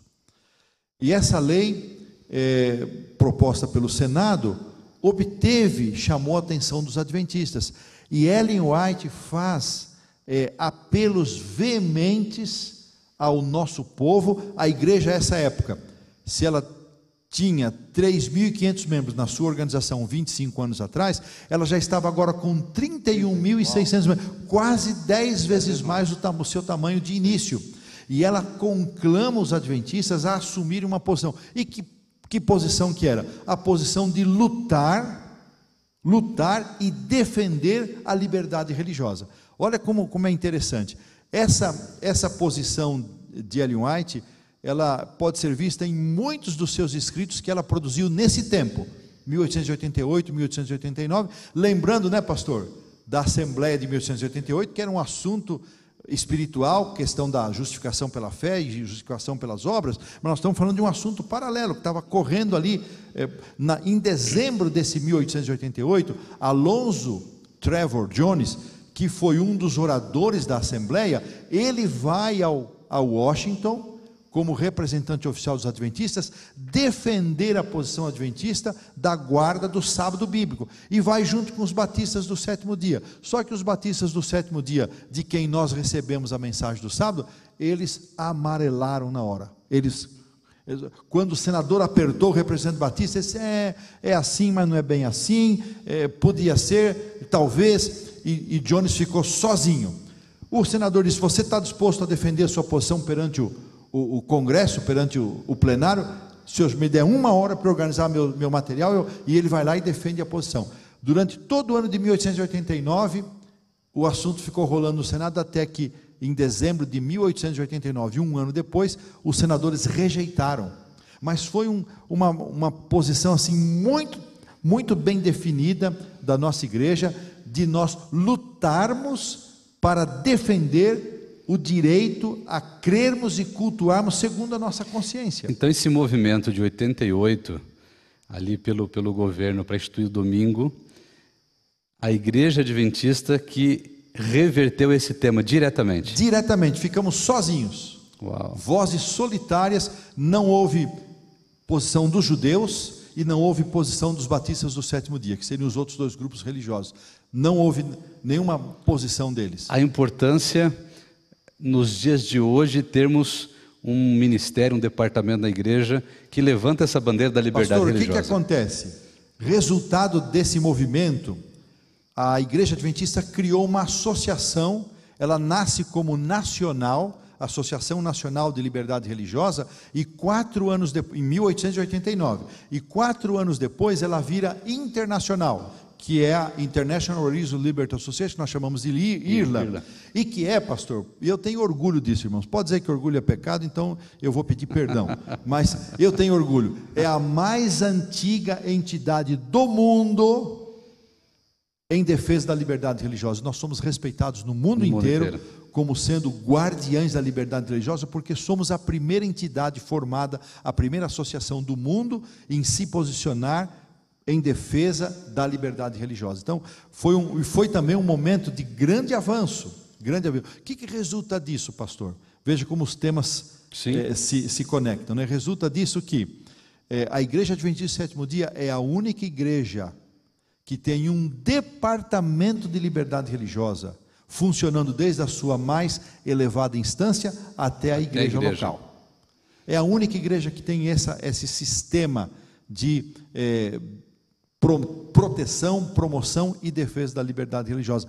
E essa lei é, proposta pelo Senado, obteve, chamou a atenção dos adventistas. E Ellen White faz é, apelos veementes ao nosso povo, à igreja essa época. Se ela tinha 3.500 membros na sua organização 25 anos atrás, ela já estava agora com 31.600 membros, quase 10 vezes mais o, o seu tamanho de início. E ela conclama os adventistas a assumirem uma posição. E que que posição que era? A posição de lutar lutar e defender a liberdade religiosa. Olha como, como é interessante. Essa, essa posição de Ellen White, ela pode ser vista em muitos dos seus escritos que ela produziu nesse tempo, 1888, 1889, lembrando, né, pastor, da Assembleia de 1888, que era um assunto espiritual, questão da justificação pela fé e justificação pelas obras, mas nós estamos falando de um assunto paralelo que estava correndo ali eh, na, em dezembro desse 1888, Alonso Trevor Jones, que foi um dos oradores da Assembleia, ele vai ao, a Washington como representante oficial dos adventistas, defender a posição adventista da guarda do sábado bíblico. E vai junto com os batistas do sétimo dia. Só que os batistas do sétimo dia, de quem nós recebemos a mensagem do sábado, eles amarelaram na hora. Eles. Quando o senador apertou o representante batista, disse: é, é assim, mas não é bem assim, é, podia ser, talvez, e, e Jones ficou sozinho. O senador disse: Você está disposto a defender a sua posição perante o, o, o Congresso, perante o, o plenário, se me der uma hora para organizar meu, meu material, eu, e ele vai lá e defende a posição. Durante todo o ano de 1889, o assunto ficou rolando no Senado até que, em dezembro de 1889, um ano depois, os senadores rejeitaram. Mas foi um, uma, uma posição assim muito, muito bem definida da nossa igreja de nós lutarmos para defender o direito a crermos e cultuarmos segundo a nossa consciência. Então, esse movimento de 88, ali pelo, pelo governo para instituir o domingo, a igreja adventista que reverteu esse tema diretamente. Diretamente, ficamos sozinhos. Uau. Vozes solitárias, não houve posição dos judeus e não houve posição dos batistas do sétimo dia, que seriam os outros dois grupos religiosos. Não houve nenhuma posição deles. A importância nos dias de hoje, termos um ministério, um departamento da igreja que levanta essa bandeira da liberdade Pastor, religiosa. o que, que acontece? Resultado desse movimento, a Igreja Adventista criou uma associação, ela nasce como nacional, Associação Nacional de Liberdade Religiosa, e quatro anos depois, em 1889, e quatro anos depois ela vira internacional que é a International Religious Liberty Association, que nós chamamos de IRLA, e que é, pastor, e eu tenho orgulho disso, irmãos. Pode dizer que orgulho é pecado, então eu vou pedir perdão, <laughs> mas eu tenho orgulho. É a mais antiga entidade do mundo em defesa da liberdade religiosa. Nós somos respeitados no mundo, No mundo inteiro, inteiro. como sendo guardiães da liberdade religiosa, porque somos a primeira entidade formada, a primeira associação do mundo em se posicionar em defesa da liberdade religiosa. Então, foi, um, foi também um momento de grande avanço. Grande avanço. O que, que resulta disso, pastor? Veja como os temas eh, se, se conectam. Né? Resulta disso que eh, a Igreja Adventista do Sétimo Dia é a única igreja que tem um departamento de liberdade religiosa funcionando desde a sua mais elevada instância até a igreja, igreja. local. É a única igreja que tem essa, esse sistema de eh, proteção, promoção e defesa da liberdade religiosa.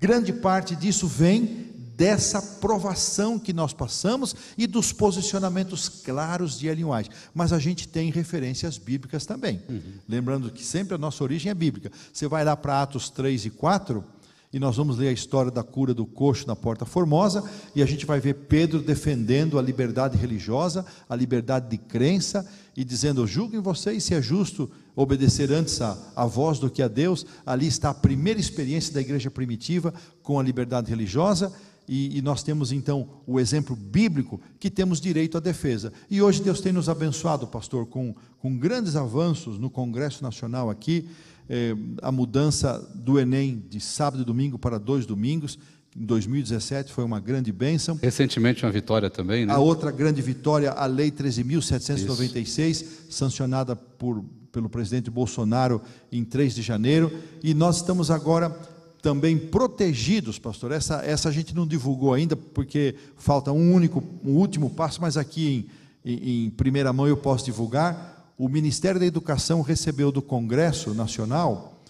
Grande parte disso vem dessa provação que nós passamos e dos posicionamentos claros de Ellen White. Mas a gente tem referências bíblicas também. Lembrando que sempre a nossa origem é bíblica. Você vai lá para Atos 3 e 4, e nós vamos ler a história da cura do coxo na Porta Formosa, e a gente vai ver Pedro defendendo a liberdade religiosa, a liberdade de crença, e dizendo: julguem vocês se é justo obedecer antes a, a voz do que a Deus. Ali está a primeira experiência da igreja primitiva com a liberdade religiosa. E, e nós temos então o exemplo bíblico que temos direito à defesa. E hoje Deus tem nos abençoado, pastor, com, com grandes avanços no Congresso Nacional aqui, eh, a mudança do Enem de sábado e domingo para dois domingos, em 2017 foi uma grande bênção. Recentemente uma vitória também, né? A outra grande vitória, a Lei 13.796, sancionada por, pelo presidente Bolsonaro em 3 de janeiro. E nós estamos agora também protegidos, pastor. Essa, essa a gente não divulgou ainda, porque falta um único, um último passo, mas aqui em, em, em primeira mão eu posso divulgar. O Ministério da Educação recebeu do Congresso Nacional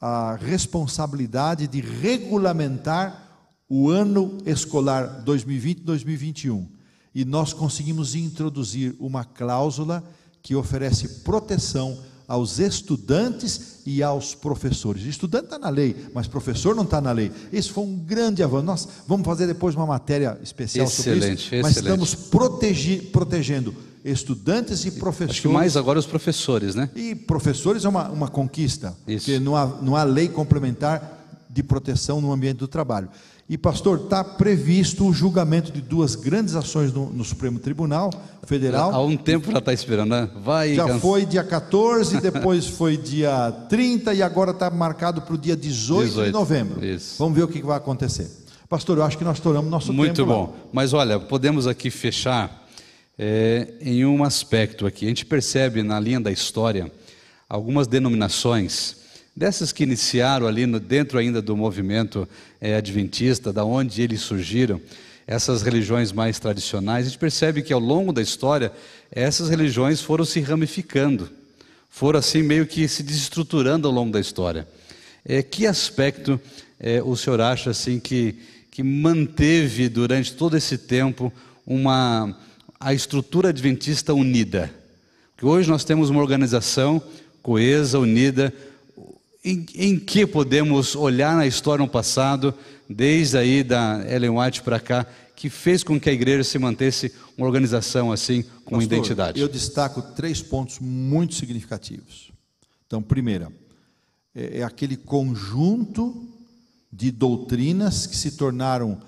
a responsabilidade de regulamentar o ano escolar 2020-2021. E nós conseguimos introduzir uma cláusula que oferece proteção aos estudantes e aos professores. Estudante está na lei, mas professor não está na lei. Isso foi um grande avanço. Nós vamos fazer depois uma matéria especial sobre Excelente, isso, mas excelente. estamos protegi- protegendo estudantes e professores. Acho que mais agora os professores, né? E professores é uma, uma conquista, Isso. porque não há, não há lei complementar de proteção no ambiente do trabalho. E, pastor, está previsto o julgamento de duas grandes ações no, no Supremo Tribunal Federal. Há um tempo já está esperando, né? Vai, Já cansa- foi dia 14, <laughs> depois foi dia 30 e agora está marcado para o dia 18, de 18, novembro. isso. Vamos ver o que vai acontecer. Pastor, eu acho que nós estouramos nosso Muito tempo. lá. bom. Mas olha, podemos aqui fechar é, em um aspecto aqui. A gente percebe na linha da história algumas denominações dessas que iniciaram ali no- dentro ainda do movimento é, adventista, da onde eles surgiram, essas religiões mais tradicionais. A gente percebe que ao longo da história essas religiões foram se ramificando, foram assim meio que se desestruturando ao longo da história. É, que aspecto é, o senhor acha assim que, que manteve durante todo esse tempo uma a estrutura adventista unida? Porque hoje nós temos uma organização coesa, unida. Em, em que podemos olhar na história no passado, desde aí da Ellen White para cá, que fez com que a igreja se mantesse uma organização assim com Pastor, identidade? Eu destaco três pontos muito significativos. Então, primeira, é, é aquele conjunto de doutrinas que se tornaram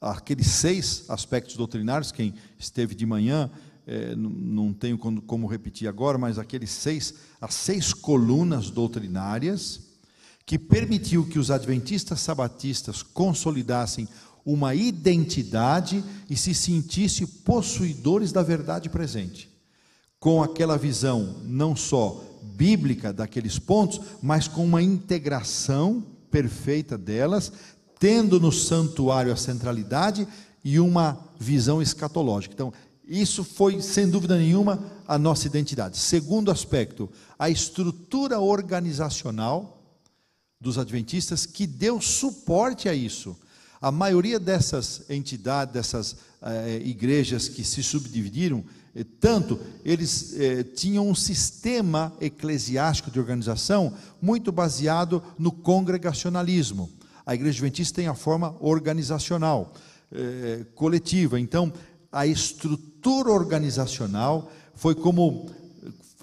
aqueles seis aspectos doutrinários. Quem esteve de manhã, é, não- tenho como, como repetir agora, mas aqueles seis, as seis colunas doutrinárias que permitiu que os adventistas sabatistas consolidassem uma identidade e se sentissem possuidores da verdade presente com aquela visão não só bíblica daqueles pontos, mas com uma integração perfeita delas, tendo no santuário a centralidade e uma visão escatológica. Então, isso foi, sem dúvida nenhuma, a nossa identidade. Segundo aspecto, a estrutura organizacional dos adventistas que deu suporte a isso. A maioria dessas entidades, dessas eh, igrejas que se subdividiram, eh, tanto eles eh, tinham um sistema eclesiástico de organização muito baseado no congregacionalismo. A igreja adventista tem a forma organizacional, eh, coletiva. Então, a estrutura organizacional foi como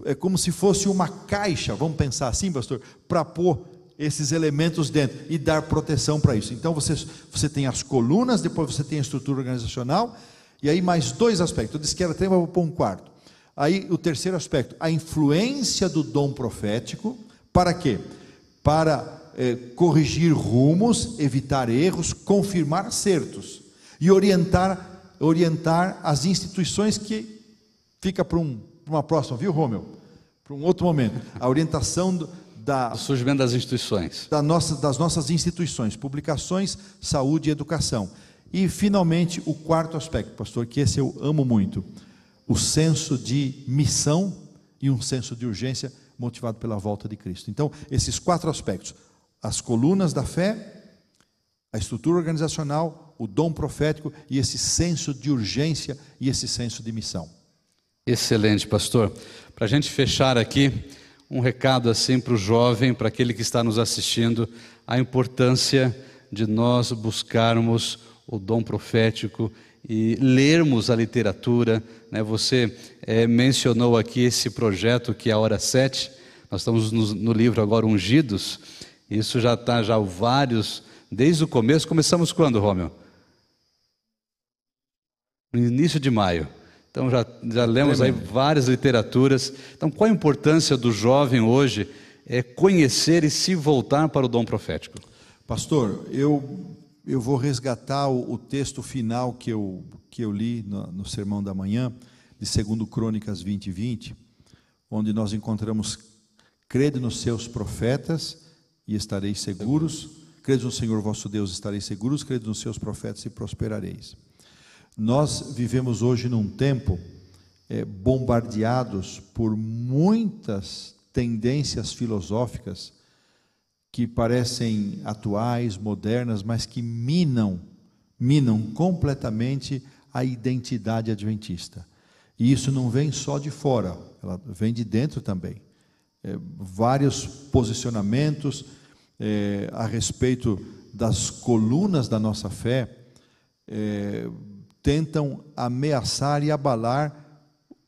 é como se fosse uma caixa, vamos pensar assim, pastor, para pôr esses elementos dentro e dar proteção para isso. Então você, você tem as colunas, depois você tem a estrutura organizacional, e aí mais dois aspectos. Eu disse que era três, mas vou pôr um quarto. Aí o terceiro aspecto, a influência do dom profético, para quê? Para eh, corrigir rumos, evitar erros, confirmar acertos e orientar, orientar as instituições que fica para um, uma próxima, viu, Rômeu? Para um outro momento. A orientação do- da, O surgimento das instituições. da nossa, das nossas instituições, publicações, saúde e educação. E, finalmente, o quarto aspecto, pastor, que esse eu amo muito: o senso de missão e um senso de urgência motivado pela volta de Cristo. Então, esses quatro aspectos: as colunas da fé, a estrutura organizacional, o dom profético e esse senso de urgência e esse senso de missão. Excelente, pastor. Para a gente fechar aqui, um recado assim para o jovem, para aquele que está nos assistindo, a importância de nós buscarmos o dom profético e lermos a literatura. Né? Você eh, mencionou aqui esse projeto que é a Hora 7, nós estamos no, no livro agora Ungidos, isso já está já vários, desde o começo, começamos quando, Rômio? No início de maio. Então já, já lemos aí várias literaturas. Então qual a importância do jovem hoje é conhecer e se voltar para o dom profético? Pastor, eu, eu vou resgatar o, o texto final que eu, que eu li no, no Sermão da Manhã, de 2 Crônicas 20 20, onde nós encontramos: crede nos seus profetas e estareis seguros, crede no Senhor vosso Deus e estareis seguros, crede nos seus profetas e prosperareis. Nós vivemos hoje num tempo eh, bombardeados por muitas tendências filosóficas que parecem atuais, modernas, mas que minam, minam completamente a identidade adventista. E isso não vem só de fora, ela vem de dentro também. eh, vários posicionamentos eh, a respeito das colunas da nossa fé, eh, tentam ameaçar e abalar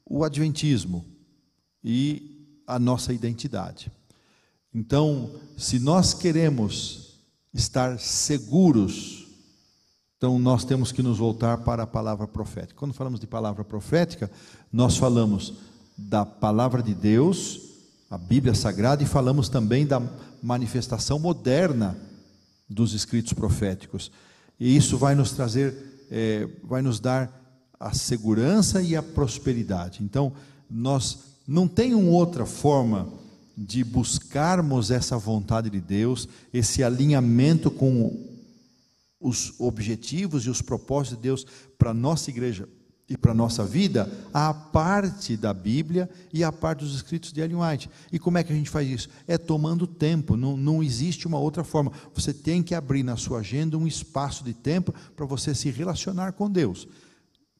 o adventismo e a nossa identidade. Então, se nós queremos estar seguros, então nós temos que nos voltar para a palavra profética. Quando falamos de palavra profética, nós falamos da palavra de Deus, a Bíblia Sagrada, e falamos também da manifestação moderna dos escritos proféticos. E isso vai nos trazer, é, vai nos dar a segurança e a prosperidade. Então, nós não tem uma outra forma de buscarmos essa vontade de Deus, esse alinhamento com os objetivos e os propósitos de Deus para a nossa igreja e para a nossa vida, a parte da Bíblia e a parte dos escritos de Ellen White. E como é que a gente faz isso? É tomando tempo, não, não existe uma outra forma. Você tem que abrir na sua agenda um espaço de tempo para você se relacionar com Deus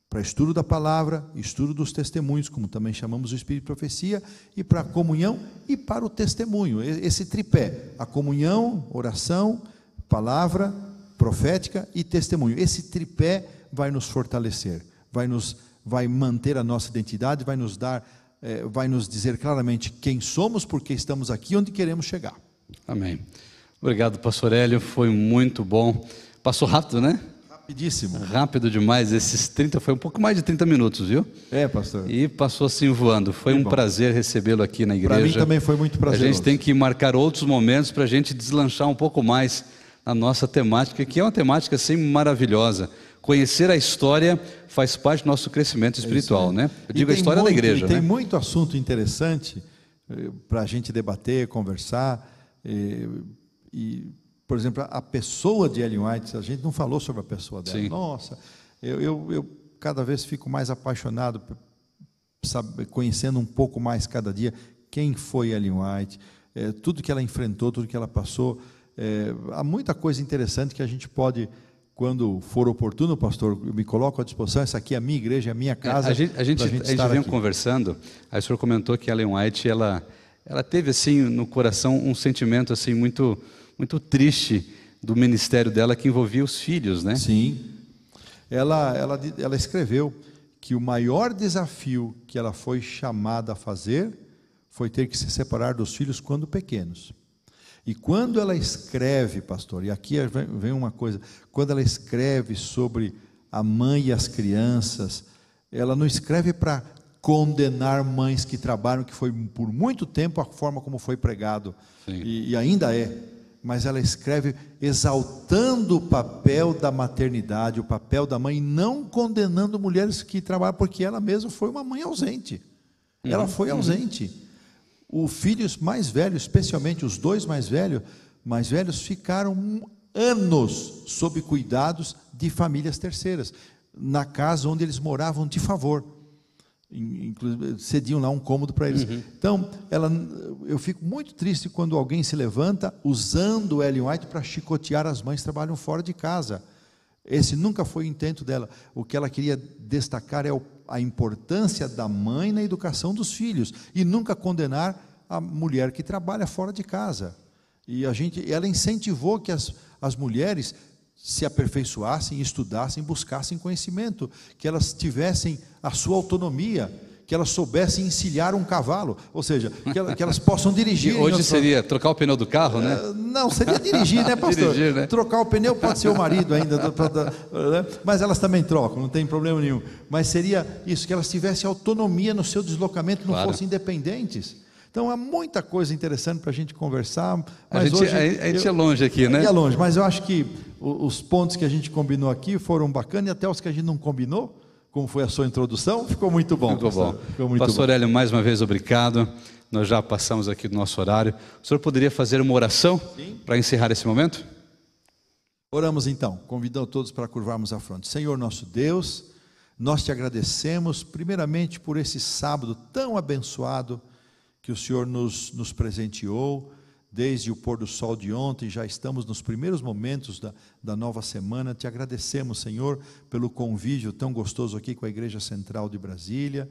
para estudo da palavra, estudo dos testemunhos, como também chamamos o Espírito de Profecia, e para a comunhão e para o testemunho. Esse tripé, a comunhão, oração, palavra profética e testemunho. Esse tripé vai nos fortalecer, vai nos vai manter a nossa identidade, vai nos dar, eh, vai nos dizer claramente quem somos, porque estamos aqui, onde queremos chegar. Amém. Obrigado, pastor Hélio, foi muito bom. Passou rápido, né? Rapidíssimo. Rápido demais, esses 30, foi um pouco mais de 30 minutos, viu? É, pastor. E passou assim voando. Foi um bom. prazer recebê-lo aqui na igreja. Para mim também foi muito A prazeroso. gente tem que marcar outros momentos para a gente deslanchar um pouco mais na nossa temática, que é uma temática assim maravilhosa. Conhecer a história faz parte do nosso crescimento espiritual, né? Eu E digo a história muito- da igreja, e Tem né? muito assunto interessante para a gente debater, conversar. eh, e, por exemplo, a pessoa de Ellen White, a gente não falou sobre a pessoa dela. Sim. Nossa, eu, eu, eu cada vez fico mais apaixonado, sabe, conhecendo um pouco mais cada dia quem foi Ellen White, eh, tudo que ela enfrentou, tudo que ela passou. Eh, há muita coisa interessante que a gente pode. Quando for oportuno, pastor, eu me coloco à disposição. Essa aqui é a minha igreja, é a minha casa. a gente, a gente, pra a gente aqui. conversando, aí o senhor comentou que a Ellen White, ela, ela teve assim no coração um sentimento assim muito, muito triste do ministério dela que envolvia os filhos, né? Sim. Ela, ela, ela escreveu que o maior desafio que ela foi chamada a fazer foi ter que se separar dos filhos quando pequenos. E quando ela escreve, pastor, e aqui vem vem uma coisa, quando ela escreve sobre a mãe e as crianças, ela não escreve para condenar mães que trabalham, que foi por muito tempo a forma como foi pregado, e, e ainda é, mas ela escreve exaltando o papel da maternidade, o papel da mãe, não condenando mulheres que trabalham, porque ela mesma foi uma mãe ausente. Ela foi ausente. Os filhos mais velhos, especialmente os dois mais velhos, mais velhos, ficaram anos sob cuidados de famílias terceiras, na casa onde eles moravam de favor. In- Inclusive, cediam lá um cômodo para eles. Então, ela, eu fico muito triste quando alguém se levanta usando Ellen White para chicotear as mães que trabalham fora de casa. Esse nunca foi o intento dela. O que ela queria destacar é o- a importância da mãe na educação dos filhos e nunca condenar a mulher que trabalha fora de casa. E a gente, ela incentivou que as, as mulheres se aperfeiçoassem, estudassem, buscassem conhecimento, que elas tivessem a sua autonomia, que elas soubessem encilhar um cavalo, ou seja, que, ela- que elas possam dirigir. <laughs> Hoje seria trocar o pneu do carro, né? Uh, Não, seria dirigir, né, <laughs> pastor? Dirigir, né? Trocar o pneu pode ser o marido ainda, né? mas elas também trocam, não tem problema nenhum. Mas seria isso, que elas tivessem autonomia no seu deslocamento, não Claro. fossem independentes. Então há muita coisa interessante para a gente conversar. A Mas gente, hoje, a, a gente eu- é longe aqui, né? Ia longe, mas eu acho que os pontos que a gente combinou aqui foram bacanas e até os que a gente não combinou, como foi a sua introdução, ficou muito bom. Ficou bom. pastor. Ficou muito Pastor bom. Hélio, mais uma vez, obrigado. Nós já passamos aqui do nosso horário. O senhor poderia fazer uma oração para encerrar esse momento? Oramos então, convidando todos para curvarmos a fronte. Senhor nosso Deus, nós te agradecemos, primeiramente, por esse sábado tão abençoado que o Senhor nos, nos presenteou, desde o pôr do sol de ontem, já estamos nos primeiros momentos da, da nova semana. Te agradecemos, Senhor, pelo convívio tão gostoso aqui com a Igreja Central de Brasília.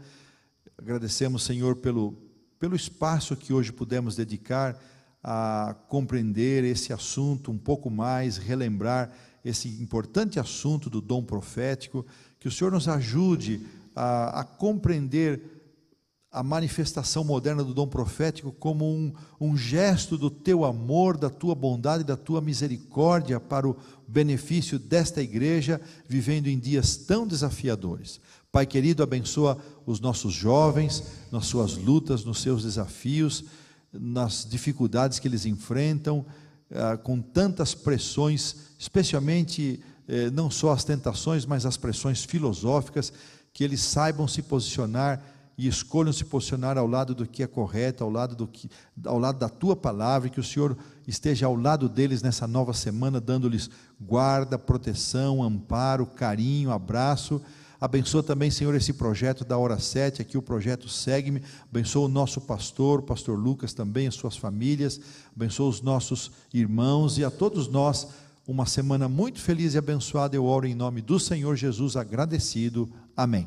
Agradecemos, Senhor, pelo, pelo espaço que hoje pudemos dedicar a compreender esse assunto um pouco mais, relembrar esse importante assunto do dom profético, que o Senhor nos ajude a, a compreender a manifestação moderna do dom profético como um, um gesto do teu amor, da tua bondade, da tua misericórdia para o benefício desta igreja, vivendo em dias tão desafiadores. Pai querido, abençoa os nossos jovens nas suas lutas, nos seus desafios, nas dificuldades que eles enfrentam, ah, com tantas pressões, especialmente eh, não só as tentações, mas as pressões filosóficas, que eles saibam se posicionar e escolham se posicionar ao lado do que é correto, ao lado, do que, ao lado da tua palavra, que o Senhor esteja ao lado deles nessa nova semana, dando-lhes guarda, proteção, amparo, carinho, abraço. Abençoa também, Senhor, esse projeto da Hora 7, aqui o projeto Segue-me. Abençoa o nosso pastor, o pastor Lucas também, as suas famílias. Abençoa os nossos irmãos e a todos nós. Uma semana muito feliz e abençoada. Eu oro em nome do Senhor Jesus, agradecido. Amém.